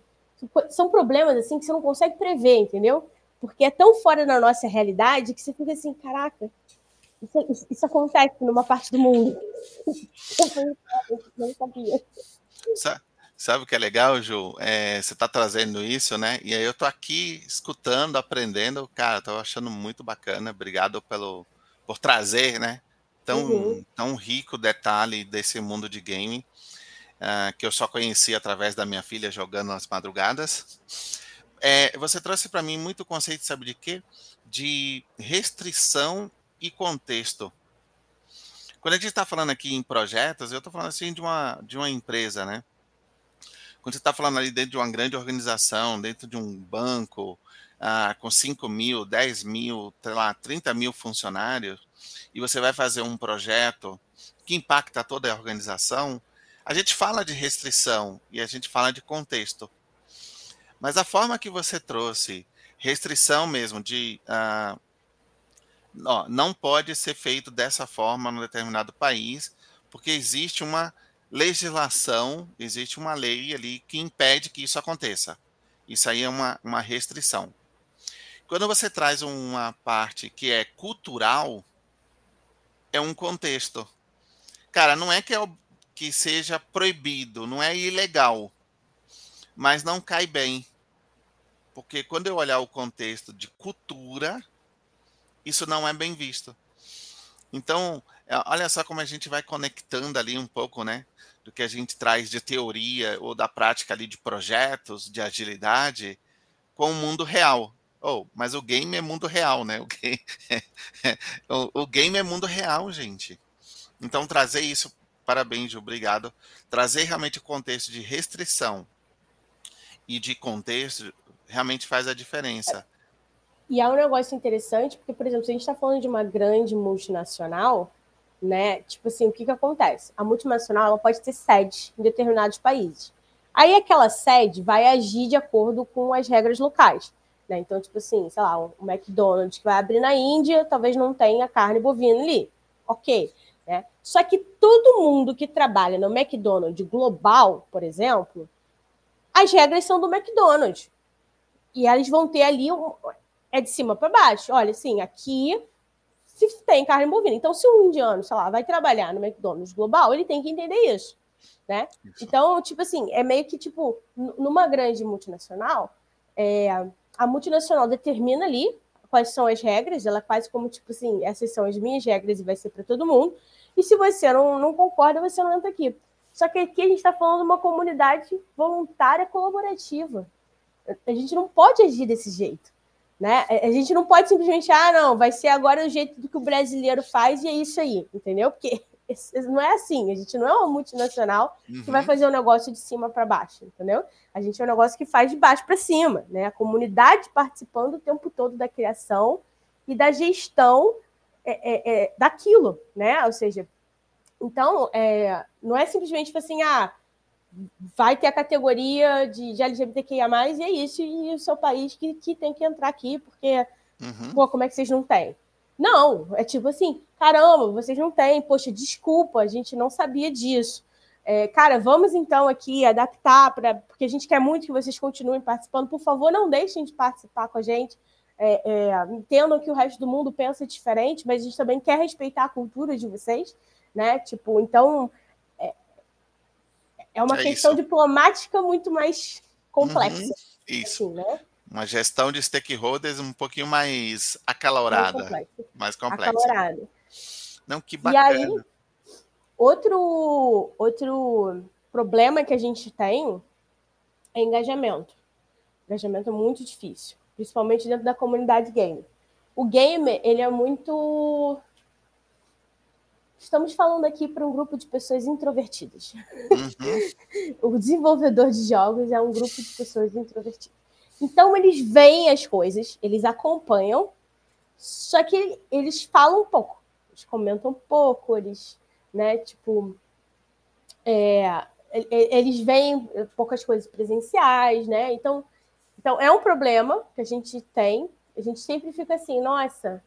são problemas assim que você não consegue prever, entendeu? Porque é tão fora da nossa realidade que você fica assim, caraca, isso, isso, isso acontece numa parte do mundo. Eu não sabia. Sabe o que é legal, Ju? É, você está trazendo isso, né? E aí eu tô aqui escutando, aprendendo. Cara, tô achando muito bacana. Obrigado pelo, por trazer, né? Tão, uhum. tão rico detalhe desse mundo de game uh, que eu só conheci através da minha filha jogando nas madrugadas. É, você trouxe para mim muito conceito, sabe de quê? De restrição e contexto. Quando a gente está falando aqui em projetos, eu estou falando assim de uma, de uma empresa, né? Quando você está falando ali dentro de uma grande organização, dentro de um banco, ah, com 5 mil, 10 mil, sei lá, 30 mil funcionários, e você vai fazer um projeto que impacta toda a organização, a gente fala de restrição e a gente fala de contexto. Mas a forma que você trouxe, restrição mesmo, de uh, ó, não pode ser feito dessa forma num determinado país, porque existe uma legislação, existe uma lei ali que impede que isso aconteça. Isso aí é uma, uma restrição. Quando você traz uma parte que é cultural, é um contexto. Cara, não é que é que seja proibido, não é ilegal, mas não cai bem. Porque quando eu olhar o contexto de cultura, isso não é bem visto. Então, é, olha só como a gente vai conectando ali um pouco, né? Do que a gente traz de teoria ou da prática ali de projetos, de agilidade, com o mundo real. Oh, mas o game é mundo real, né? O game, o, o game é mundo real, gente. Então, trazer isso Parabéns, obrigado. Trazer realmente o contexto de restrição e de contexto realmente faz a diferença. E é um negócio interessante, porque, por exemplo, se a gente está falando de uma grande multinacional, né? Tipo assim, o que, que acontece? A multinacional ela pode ter sede em determinados países. Aí aquela sede vai agir de acordo com as regras locais. Né? Então, tipo assim, sei lá, o McDonald's que vai abrir na Índia, talvez não tenha carne bovina ali. Ok. Né? Só que todo mundo que trabalha no McDonald's global, por exemplo, as regras são do McDonald's. E eles vão ter ali, um, é de cima para baixo. Olha, assim, aqui, se tem carne bovina. Então, se um indiano, sei lá, vai trabalhar no McDonald's global, ele tem que entender isso, né? Então, tipo assim, é meio que, tipo, numa grande multinacional, é, a multinacional determina ali quais são as regras, ela faz como, tipo assim, essas são as minhas regras e vai ser para todo mundo, e se você não, não concorda, você não entra aqui. Só que aqui a gente está falando de uma comunidade voluntária colaborativa. A gente não pode agir desse jeito. Né? A gente não pode simplesmente, ah, não, vai ser agora o jeito do que o brasileiro faz e é isso aí, entendeu? Porque não é assim, a gente não é uma multinacional uhum. que vai uhum. fazer um negócio de cima para baixo, entendeu? A gente é um negócio que faz de baixo para cima, né? A comunidade participando o tempo todo da criação e da gestão é, é, é, daquilo, né? Ou seja, então, é, não é simplesmente tipo assim, ah, vai ter a categoria de, de LGBTQIA, e é isso, e o seu país que, que tem que entrar aqui, porque, uhum. pô, como é que vocês não têm? Não, é tipo assim, caramba, vocês não têm, poxa, desculpa, a gente não sabia disso. É, cara, vamos então aqui adaptar, pra, porque a gente quer muito que vocês continuem participando. Por favor, não deixem de participar com a gente. É, é, entendam que o resto do mundo pensa diferente, mas a gente também quer respeitar a cultura de vocês, né? Tipo, então é, é uma é questão isso. diplomática muito mais complexa. Uhum, isso. Assim, né? Uma gestão de stakeholders um pouquinho mais acalorada. Mais complexa. Mais complexa. Acalorada. Não, que bacana. E aí, outro, outro problema que a gente tem é engajamento. Engajamento é muito difícil, principalmente dentro da comunidade game. O gamer, ele é muito Estamos falando aqui para um grupo de pessoas introvertidas. Uhum. o desenvolvedor de jogos é um grupo de pessoas introvertidas. Então, eles veem as coisas, eles acompanham, só que eles falam um pouco, eles comentam um pouco, eles, né, tipo, é, eles veem poucas coisas presenciais, né? Então, então, é um problema que a gente tem. A gente sempre fica assim, nossa,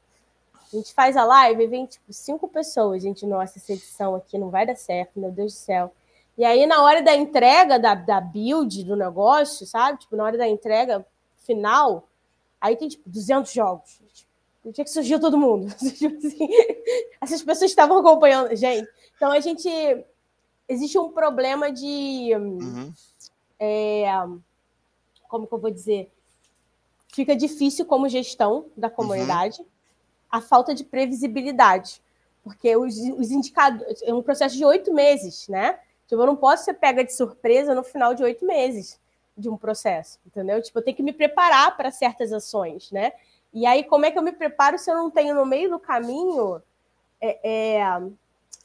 a gente faz a live e vem tipo cinco pessoas. Gente, nossa, essa edição aqui não vai dar certo, meu Deus do céu. E aí, na hora da entrega da, da build do negócio, sabe? Tipo, na hora da entrega final, aí tem tipo 200 jogos. O dia que surgiu todo mundo. Tipo assim, essas pessoas estavam acompanhando. Gente, então a gente. Existe um problema de. Uhum. É, como que eu vou dizer? Fica difícil como gestão da comunidade. Uhum a falta de previsibilidade, porque os, os indicadores é um processo de oito meses, né? Tipo, eu não posso ser pega de surpresa no final de oito meses de um processo, entendeu? Tipo, eu tenho que me preparar para certas ações, né? E aí, como é que eu me preparo se eu não tenho no meio do caminho é, é,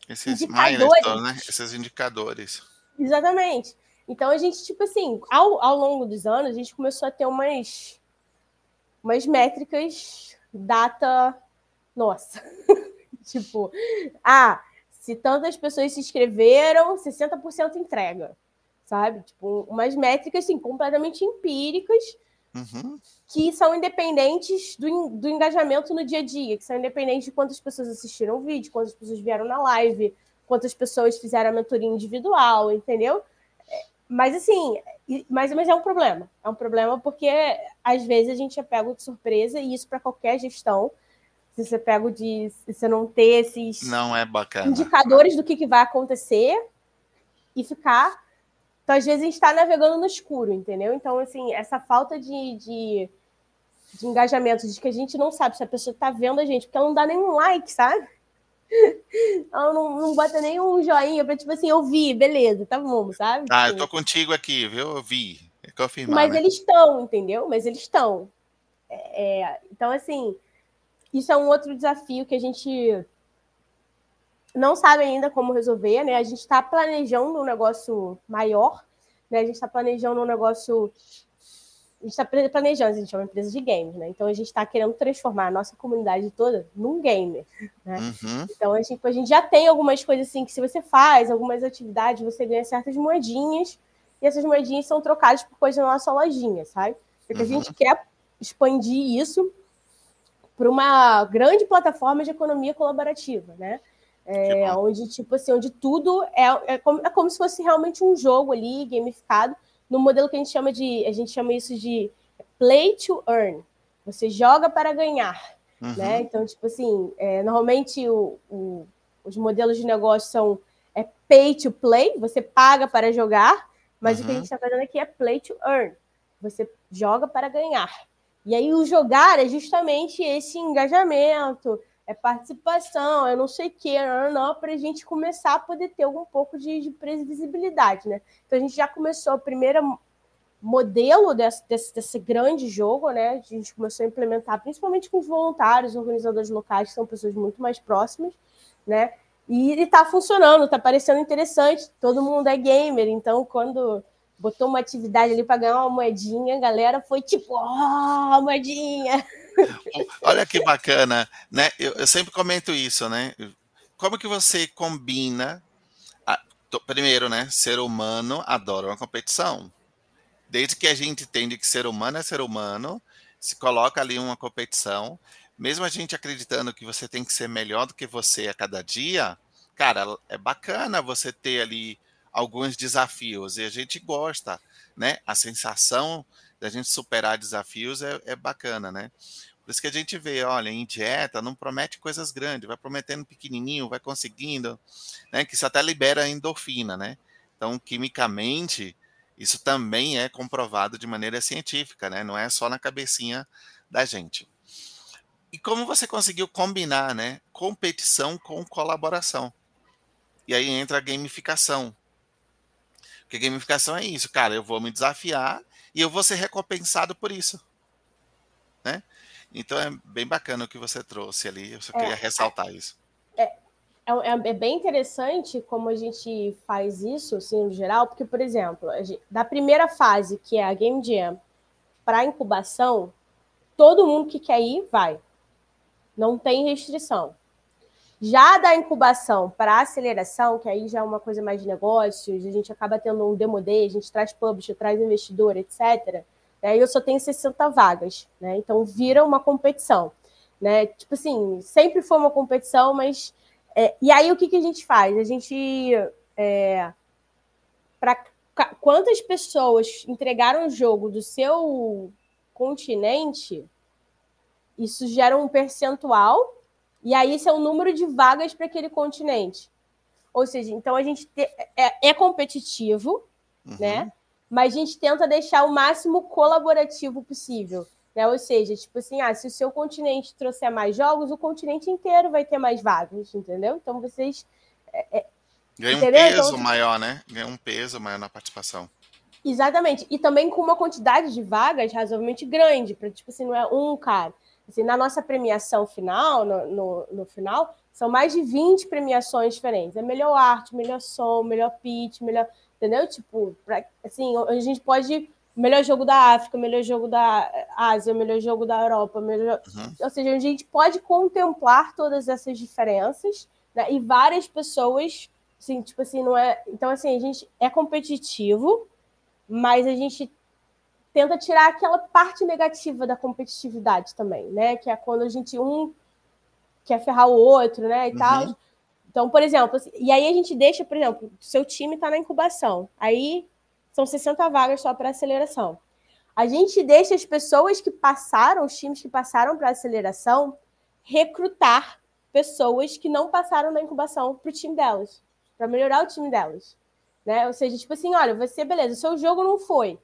esses indicadores? né? Esses indicadores. Exatamente. Então a gente, tipo assim, ao, ao longo dos anos, a gente começou a ter umas, umas métricas, data nossa. tipo, ah, se tantas pessoas se inscreveram, 60% entrega, sabe? Tipo, umas métricas assim, completamente empíricas uhum. que são independentes do, do engajamento no dia a dia, que são independentes de quantas pessoas assistiram o vídeo, quantas pessoas vieram na live, quantas pessoas fizeram a mentoria individual, entendeu? É, mas assim, mas, mas é um problema. É um problema porque às vezes a gente é pego de surpresa e isso para qualquer gestão se você pega o de se você não ter esses não é bacana. indicadores do que, que vai acontecer e ficar. Então, às vezes, a gente está navegando no escuro, entendeu? Então, assim, essa falta de, de, de engajamento, de que a gente não sabe se a pessoa está vendo a gente, porque ela não dá nenhum like, sabe? Ela não, não bota nenhum joinha para, tipo assim, eu vi, beleza, tá bom, sabe? Ah, eu tô contigo aqui, viu? Eu vi. É confirmar, Mas né? eles estão, entendeu? Mas eles estão. É, é, então, assim, isso é um outro desafio que a gente não sabe ainda como resolver, né? A gente está planejando um negócio maior, né? A gente está planejando um negócio. A gente está planejando, a gente é uma empresa de games, né? Então a gente está querendo transformar a nossa comunidade toda num gamer, né? Uhum. Então a gente, a gente já tem algumas coisas assim que se você faz, algumas atividades, você ganha certas moedinhas, e essas moedinhas são trocadas por coisas na nossa lojinha, sabe? Porque uhum. a gente quer expandir isso para uma grande plataforma de economia colaborativa, né? É, onde, tipo assim, onde tudo é, é como, é como se fosse realmente um jogo ali, gamificado, no modelo que a gente chama de, a gente chama isso de play to earn. Você joga para ganhar. uhum. né? Então, tipo assim, é, normalmente o, o, os modelos de negócio são é pay to play, você paga para jogar, mas uhum. o que a uhum. gente está fazendo aqui é play to earn. Você joga para ganhar. E aí o jogar é justamente esse engajamento, é participação, é não sei o que, não, para a gente começar a poder ter algum pouco de, de previsibilidade, né? Então a gente já começou a primeira modelo desse, desse, desse, grande jogo, né? A gente começou a implementar, principalmente com os voluntários, organizadores locais, que são pessoas muito mais próximas, né? E está funcionando, está parecendo interessante. Todo mundo é gamer, então quando botou uma atividade ali para ganhar uma moedinha, a galera foi tipo, ó, oh, moedinha. Olha que bacana, né? Eu, eu, sempre comento isso, né? Como que você combina? A, primeiro, né? Ser humano adora uma competição desde que a gente entende que ser humano é ser humano, se coloca ali uma competição, mesmo a gente acreditando que você tem que ser melhor do que você a cada dia, cara, é bacana você ter ali alguns desafios e a gente gosta, né? A sensação da gente superar desafios é, é bacana, né? Por isso que a gente vê, olha, em dieta não promete coisas grandes, vai prometendo pequenininho, vai conseguindo, né? Que isso até libera endorfina, né? Então, quimicamente, isso também é comprovado de maneira científica, né? Não é só na cabecinha da gente. E como você conseguiu combinar, né, competição com colaboração? E aí entra a gamificação. Porque gamificação é isso, cara, eu vou me desafiar e eu vou ser recompensado por isso, né? Então é bem bacana o que você trouxe ali. Eu só queria é, ressaltar isso. É, é, é, é, bem interessante como a gente faz isso, assim, no geral, porque, por exemplo, gente, da primeira fase, que é a Game Jam, para incubação, todo mundo que quer ir, vai. Não tem restrição. Já da incubação para aceleração, que aí já é uma coisa mais de negócios, a gente acaba tendo um demo day, a gente traz publisher, traz investidor, etc. Aí eu só tenho 60 vagas, né? Então vira uma competição, né? Tipo assim, sempre foi uma competição, mas é, e aí o que, que a gente faz? A gente. É, para quantas pessoas entregaram o jogo do seu continente, isso gera um percentual, e aí isso é o número de vagas para aquele continente. Ou seja, então a gente te, é, é, competitivo, uhum. né? Mas a gente tenta deixar o máximo colaborativo possível. Né? Ou seja, tipo assim, ah, se o seu continente trouxer mais jogos, o continente inteiro vai ter mais vagas, entendeu? Então vocês. É, é, Ganha um peso então, maior, né? Ganha um peso maior na participação. Exatamente. E também com uma quantidade de vagas razoavelmente grande, para tipo assim, não é um cara. Assim, na nossa premiação final, no, no, no, final, são mais de 20 premiações diferentes. É melhor arte, melhor som, melhor pitch, melhor. Entendeu? Tipo, pra, assim, a gente pode melhor jogo da África, melhor jogo da Ásia, melhor jogo da Europa, melhor... Uhum. ou seja, a gente pode contemplar todas essas diferenças né? e várias pessoas, assim, tipo assim, não é, então assim a gente é competitivo, mas a gente tenta tirar aquela parte negativa da competitividade também, né? Que é quando a gente um quer ferrar o outro, né? E uhum. tal. Então, por exemplo, assim, e aí a gente deixa, por exemplo, seu time está na incubação, aí são 60 vagas só para aceleração. A gente deixa as pessoas que passaram, os times que passaram para aceleração, recrutar pessoas que não passaram na incubação para o time delas, para melhorar o time delas. Né? Ou seja, tipo assim, olha, você, beleza, o seu jogo não foi.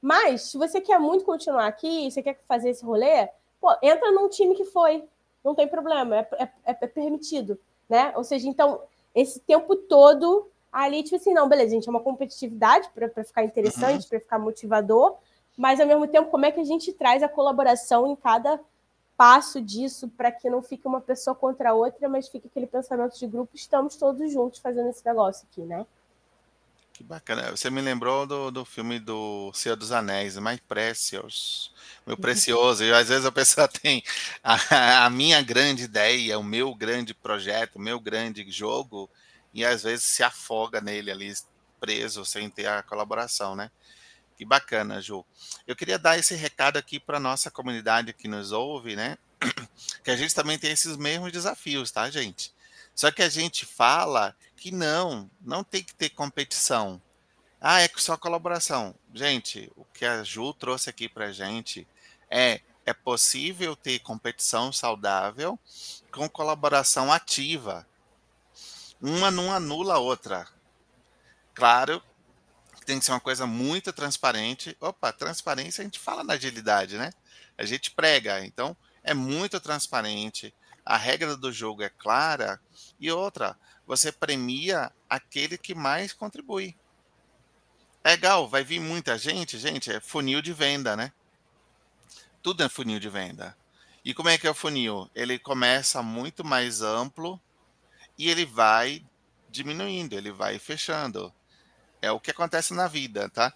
Mas, se você quer muito continuar aqui, você quer fazer esse rolê, pô, entra num time que foi. Não tem problema, é, é, é permitido. Né? Ou seja, então, esse tempo todo ali, tipo assim, não, beleza, gente, é uma competitividade para ficar interessante, uhum. para ficar motivador, mas ao mesmo tempo, como é que a gente traz a colaboração em cada passo disso para que não fique uma pessoa contra a outra, mas fique aquele pensamento de grupo, estamos todos juntos fazendo esse negócio aqui, né? Que bacana. Você me lembrou do, do filme do Senhor dos Anéis, mais Precious, meu precioso. E às vezes a pessoa tem a, a minha grande ideia, o meu grande projeto, o meu grande jogo, e às vezes se afoga nele ali, preso, sem ter a colaboração, né? Que bacana, Ju. Eu queria dar esse recado aqui para nossa comunidade que nos ouve, né? Que a gente também tem esses mesmos desafios, tá, gente? Só que a gente fala que não, não tem que ter competição. Ah, é só colaboração. Gente, o que a Ju trouxe aqui para gente é é possível ter competição saudável com colaboração ativa. Uma não anula a outra. Claro tem que ser uma coisa muito transparente. Opa, transparência a gente fala na agilidade, né? A gente prega, então é muito transparente. A regra do jogo é clara. E outra, você premia aquele que mais contribui. É legal, vai vir muita gente, gente, é funil de venda, né? Tudo é funil de venda. E como é que é o funil? Ele começa muito mais amplo e ele vai diminuindo, ele vai fechando. É o que acontece na vida, tá?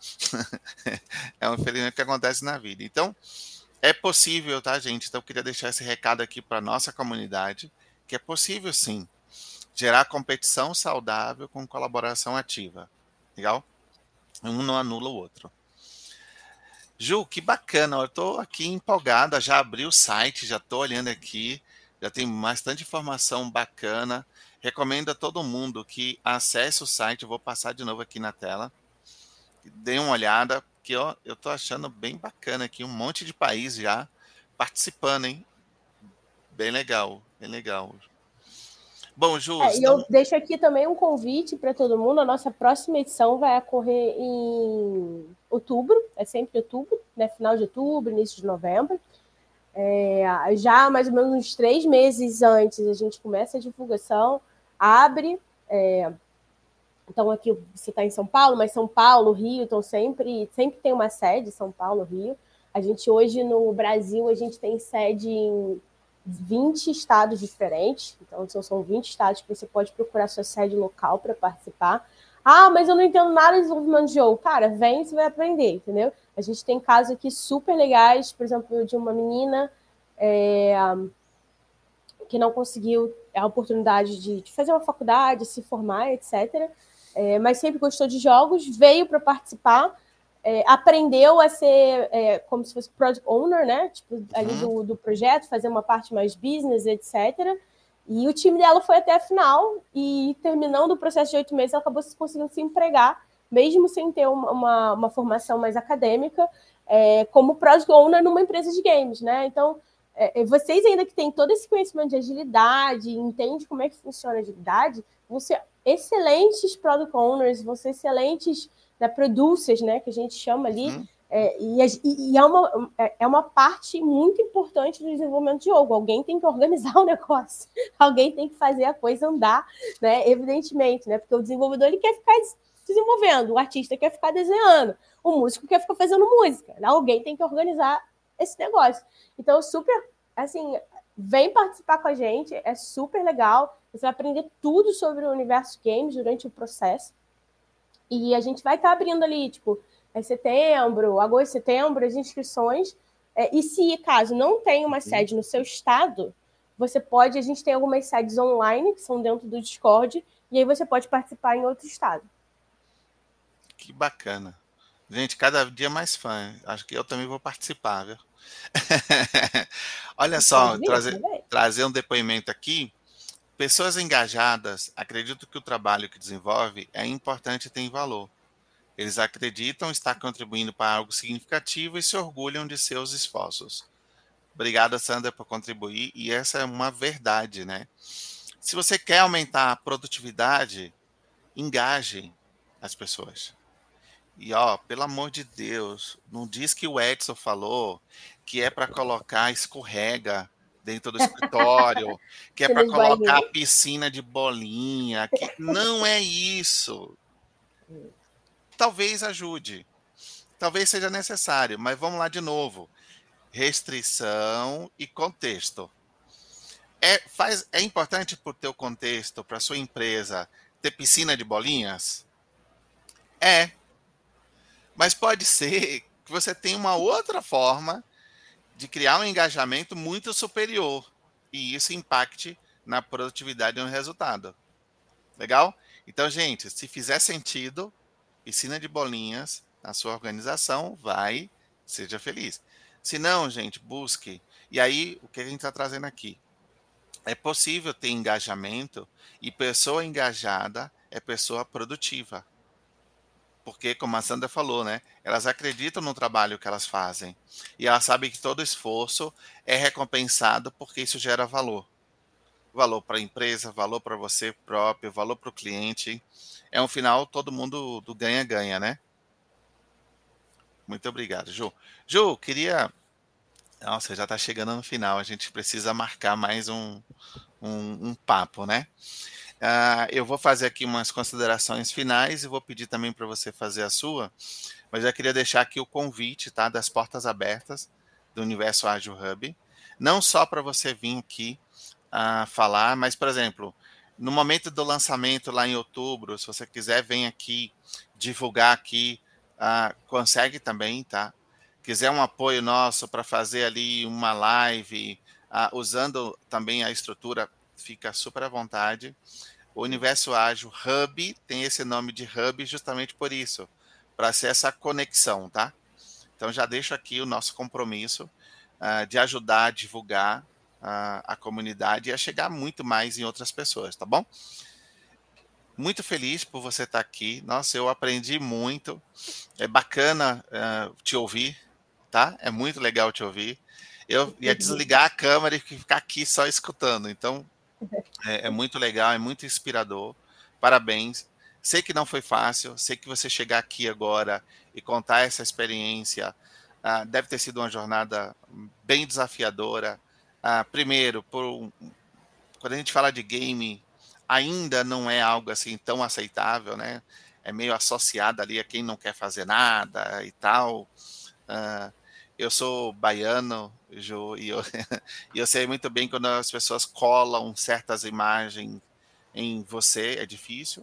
é um experimento que acontece na vida. Então, é possível, tá, gente? Então, eu queria deixar esse recado aqui para nossa comunidade, que é possível sim gerar competição saudável com colaboração ativa. Legal? Um não anula o outro. Ju, que bacana. Eu estou aqui empolgada, já abri o site, já estou olhando aqui, já tem bastante informação bacana. Recomendo a todo mundo que acesse o site, eu vou passar de novo aqui na tela. Dê uma olhada, que ó, eu estou achando bem bacana aqui, um monte de país já participando, hein? Bem legal, bem legal. Bom, Ju. É, e eu deixo aqui também um convite para todo mundo. A nossa próxima edição vai ocorrer em outubro, é sempre outubro, né? Final de outubro, início de novembro. É, já mais ou menos uns três meses antes a gente começa a divulgação, abre. É, então aqui você está em São Paulo, mas São Paulo, Rio, então sempre, sempre tem uma sede, São Paulo, Rio. A gente hoje no Brasil a gente tem sede em 20 estados diferentes, então são 20 estados que você pode procurar sua sede local para participar. Ah, mas eu não entendo nada de desenvolvimento de jogo. Cara, vem, você vai aprender, entendeu? A gente tem casos aqui super legais, por exemplo, de uma menina é, que não conseguiu a oportunidade de, de, fazer uma faculdade, se formar, etc. É, mas sempre gostou de jogos, veio para participar é, aprendeu a ser é, como se fosse product owner, né? Tipo, ali uhum. do, do projeto, fazer uma parte mais business, etc. E o time dela foi até a final e terminando o processo de oito meses, ela acabou conseguindo se empregar, mesmo sem ter uma, uma, uma formação mais acadêmica, é, como product owner numa empresa de games, né? Então, é, é vocês ainda que têm todo esse conhecimento de agilidade, entende como é que funciona a agilidade, vão ser excelentes product owners, vão ser excelentes né, producers, né, que a gente chama ali, uhum. é, e, e, é, uma, é, é uma parte muito importante do desenvolvimento de jogo. Alguém tem que organizar o negócio, alguém tem que fazer a coisa andar, né, evidentemente, né, porque o desenvolvedor ele quer ficar desenvolvendo, o artista quer ficar desenhando, o músico quer ficar fazendo música, né? alguém tem que organizar esse negócio. Então, super, assim, vem participar com a gente, é super legal, você vai aprender tudo sobre o universo games durante o processo. E a gente vai estar tá abrindo ali, tipo, é setembro, agosto, setembro, as inscrições. É, e se caso não tem uma sede no seu estado, você pode, a gente tem algumas sedes online que são dentro do Discord, e aí você pode participar em outro estado. Que bacana. Gente, cada dia mais fã. Acho que eu também vou participar, viu? Olha só, trazer, trazer um depoimento aqui Pessoas engajadas acreditam que o trabalho que desenvolve é importante e tem valor. Eles acreditam estar contribuindo para algo significativo e se orgulham de seus esforços. Obrigada, Sandra, por contribuir. E essa é uma verdade, né? Se você quer aumentar a produtividade, engaje as pessoas. E ó, pelo amor de Deus, não diz que o Edson falou que é para colocar escorrega dentro do escritório, que é para colocar a piscina de bolinha, que não é isso. Talvez ajude, talvez seja necessário, mas vamos lá de novo. Restrição e contexto. É, faz, é importante para o teu contexto, para a sua empresa, ter piscina de bolinhas? É. Mas pode ser que você tenha uma outra forma de criar um engajamento muito superior e isso impacte na produtividade e no resultado. Legal? Então, gente, se fizer sentido, piscina de bolinhas na sua organização, vai, seja feliz. Se não, gente, busque. E aí, o que a gente está trazendo aqui? É possível ter engajamento e pessoa engajada é pessoa produtiva. Porque, como a Sandra falou, né? Elas acreditam no trabalho que elas fazem. E elas sabem que todo esforço é recompensado porque isso gera valor. Valor para a empresa, valor para você próprio, valor para o cliente. É um final, todo mundo do ganha-ganha, né? Muito obrigado, Ju. Ju, queria. Nossa, já está chegando no final. A gente precisa marcar mais um, um, um papo, né? Uh, eu vou fazer aqui umas considerações finais e vou pedir também para você fazer a sua, mas já queria deixar aqui o convite tá, das portas abertas do Universo Ágil Hub, não só para você vir aqui uh, falar, mas, por exemplo, no momento do lançamento lá em outubro, se você quiser, vem aqui divulgar aqui, uh, consegue também, tá? Quiser um apoio nosso para fazer ali uma live, usando também a estrutura, fica super à vontade. O Universo Ágil Hub tem esse nome de Hub justamente por isso, para ser essa conexão, tá? Então já deixo aqui o nosso compromisso uh, de ajudar a divulgar uh, a comunidade e a chegar muito mais em outras pessoas, tá bom? Muito feliz por você estar aqui. Nossa, eu aprendi muito. É bacana uh, te ouvir, tá? É muito legal te ouvir. Eu ia desligar a câmera e ficar aqui só escutando. Então, é, é, muito legal, é muito inspirador. Parabéns. Sei que não foi fácil, sei que você chegar aqui agora e contar essa experiência uh, deve ter sido uma jornada bem desafiadora. Uh, primeiro, por quando a gente fala de game, ainda não é algo assim tão aceitável, né? É meio associado ali a quem não quer fazer nada e tal. Uh, eu sou baiano, Ju, e eu, e eu sei muito bem quando as pessoas colam certas imagens em você, é difícil,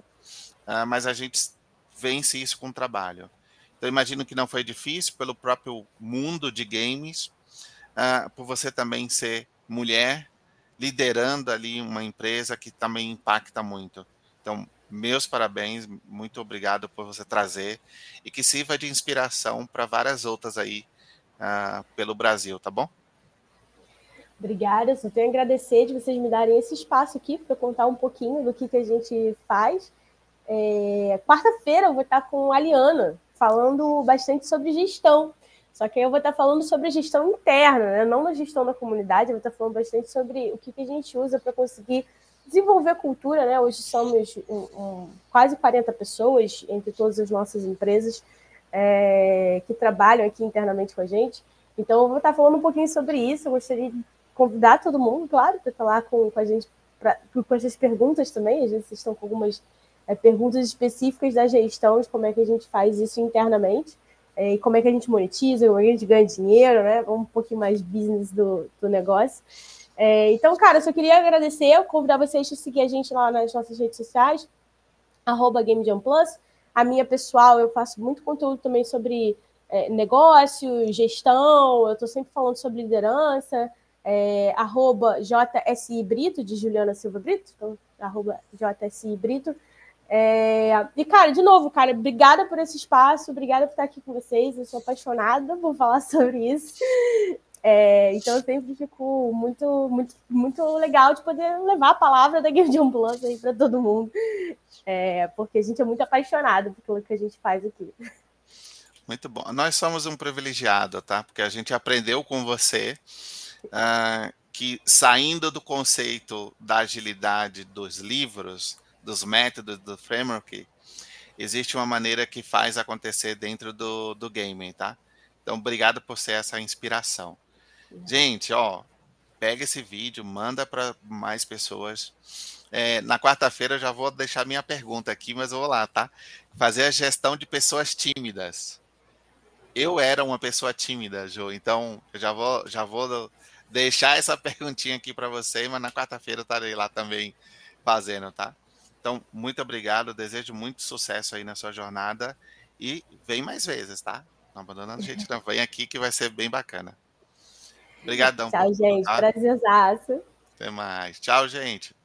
uh, mas a gente vence isso com trabalho. Então, imagino que não foi difícil pelo próprio mundo de games, uh, por você também ser mulher, liderando ali uma empresa que também impacta muito. Então, meus parabéns, muito obrigado por você trazer e que sirva de inspiração para várias outras aí uh, pelo Brasil, tá bom? Obrigada, só tenho a agradecer de vocês me darem esse espaço aqui para contar um pouquinho do que, que a gente faz. É, Quarta-feira eu vou estar com a Liana, falando bastante sobre gestão. Só que aí eu vou estar falando sobre a gestão interna, né? não na gestão da comunidade, eu vou estar falando bastante sobre o que, que a gente usa para conseguir desenvolver cultura. Né? Hoje somos um, um, quase 40 pessoas entre todas as nossas empresas é, que trabalham aqui internamente com a gente. Então, eu vou estar falando um pouquinho sobre isso. Eu gostaria de convidar todo mundo, claro, para lá com, com a gente, pra, com essas perguntas também. Às vezes vocês estão com algumas é, perguntas específicas da gestão, de como é que a gente faz isso internamente, é, e como é que a gente monetiza, como é que a gente ganha dinheiro, né? Um pouquinho mais business do, do negócio. É, então, cara, eu só queria agradecer, convidar vocês a seguir a gente lá nas nossas redes sociais, arroba Plus a minha pessoal, eu faço muito conteúdo também sobre é, negócio, gestão, eu estou sempre falando sobre liderança, é, arroba JSI Brito, de Juliana Silva Brito, então, arroba JSI Brito. É, e, cara, de novo, cara, obrigada por esse espaço, obrigada por estar aqui com vocês, eu sou apaixonada por falar sobre isso. É, então eu sempre fico muito, muito, muito legal de poder levar a palavra da de Ambulância aí para todo mundo. É, porque a gente é muito apaixonado pelo que a gente faz aqui. Muito bom. Nós somos um privilegiado, tá? Porque a gente aprendeu com você uh, que saindo do conceito da agilidade dos livros, dos métodos do framework, existe uma maneira que faz acontecer dentro do, do gaming, tá? Então, obrigado por ser essa inspiração. Gente, ó, pega esse vídeo, manda para mais pessoas. É, na quarta-feira já vou deixar minha pergunta aqui, mas vou lá, tá? Fazer a gestão de pessoas tímidas. Eu era uma pessoa tímida, Jo, então eu já vou, já vou deixar essa perguntinha aqui para você, mas na quarta-feira eu estarei lá também fazendo, tá? Então, muito obrigado, desejo muito sucesso aí na sua jornada e vem mais vezes, tá? Não abandonando a gente, não. Vem aqui que vai ser bem bacana. Obrigadão. Tchau, gente. Prazerzaço. Até mais. Tchau, gente.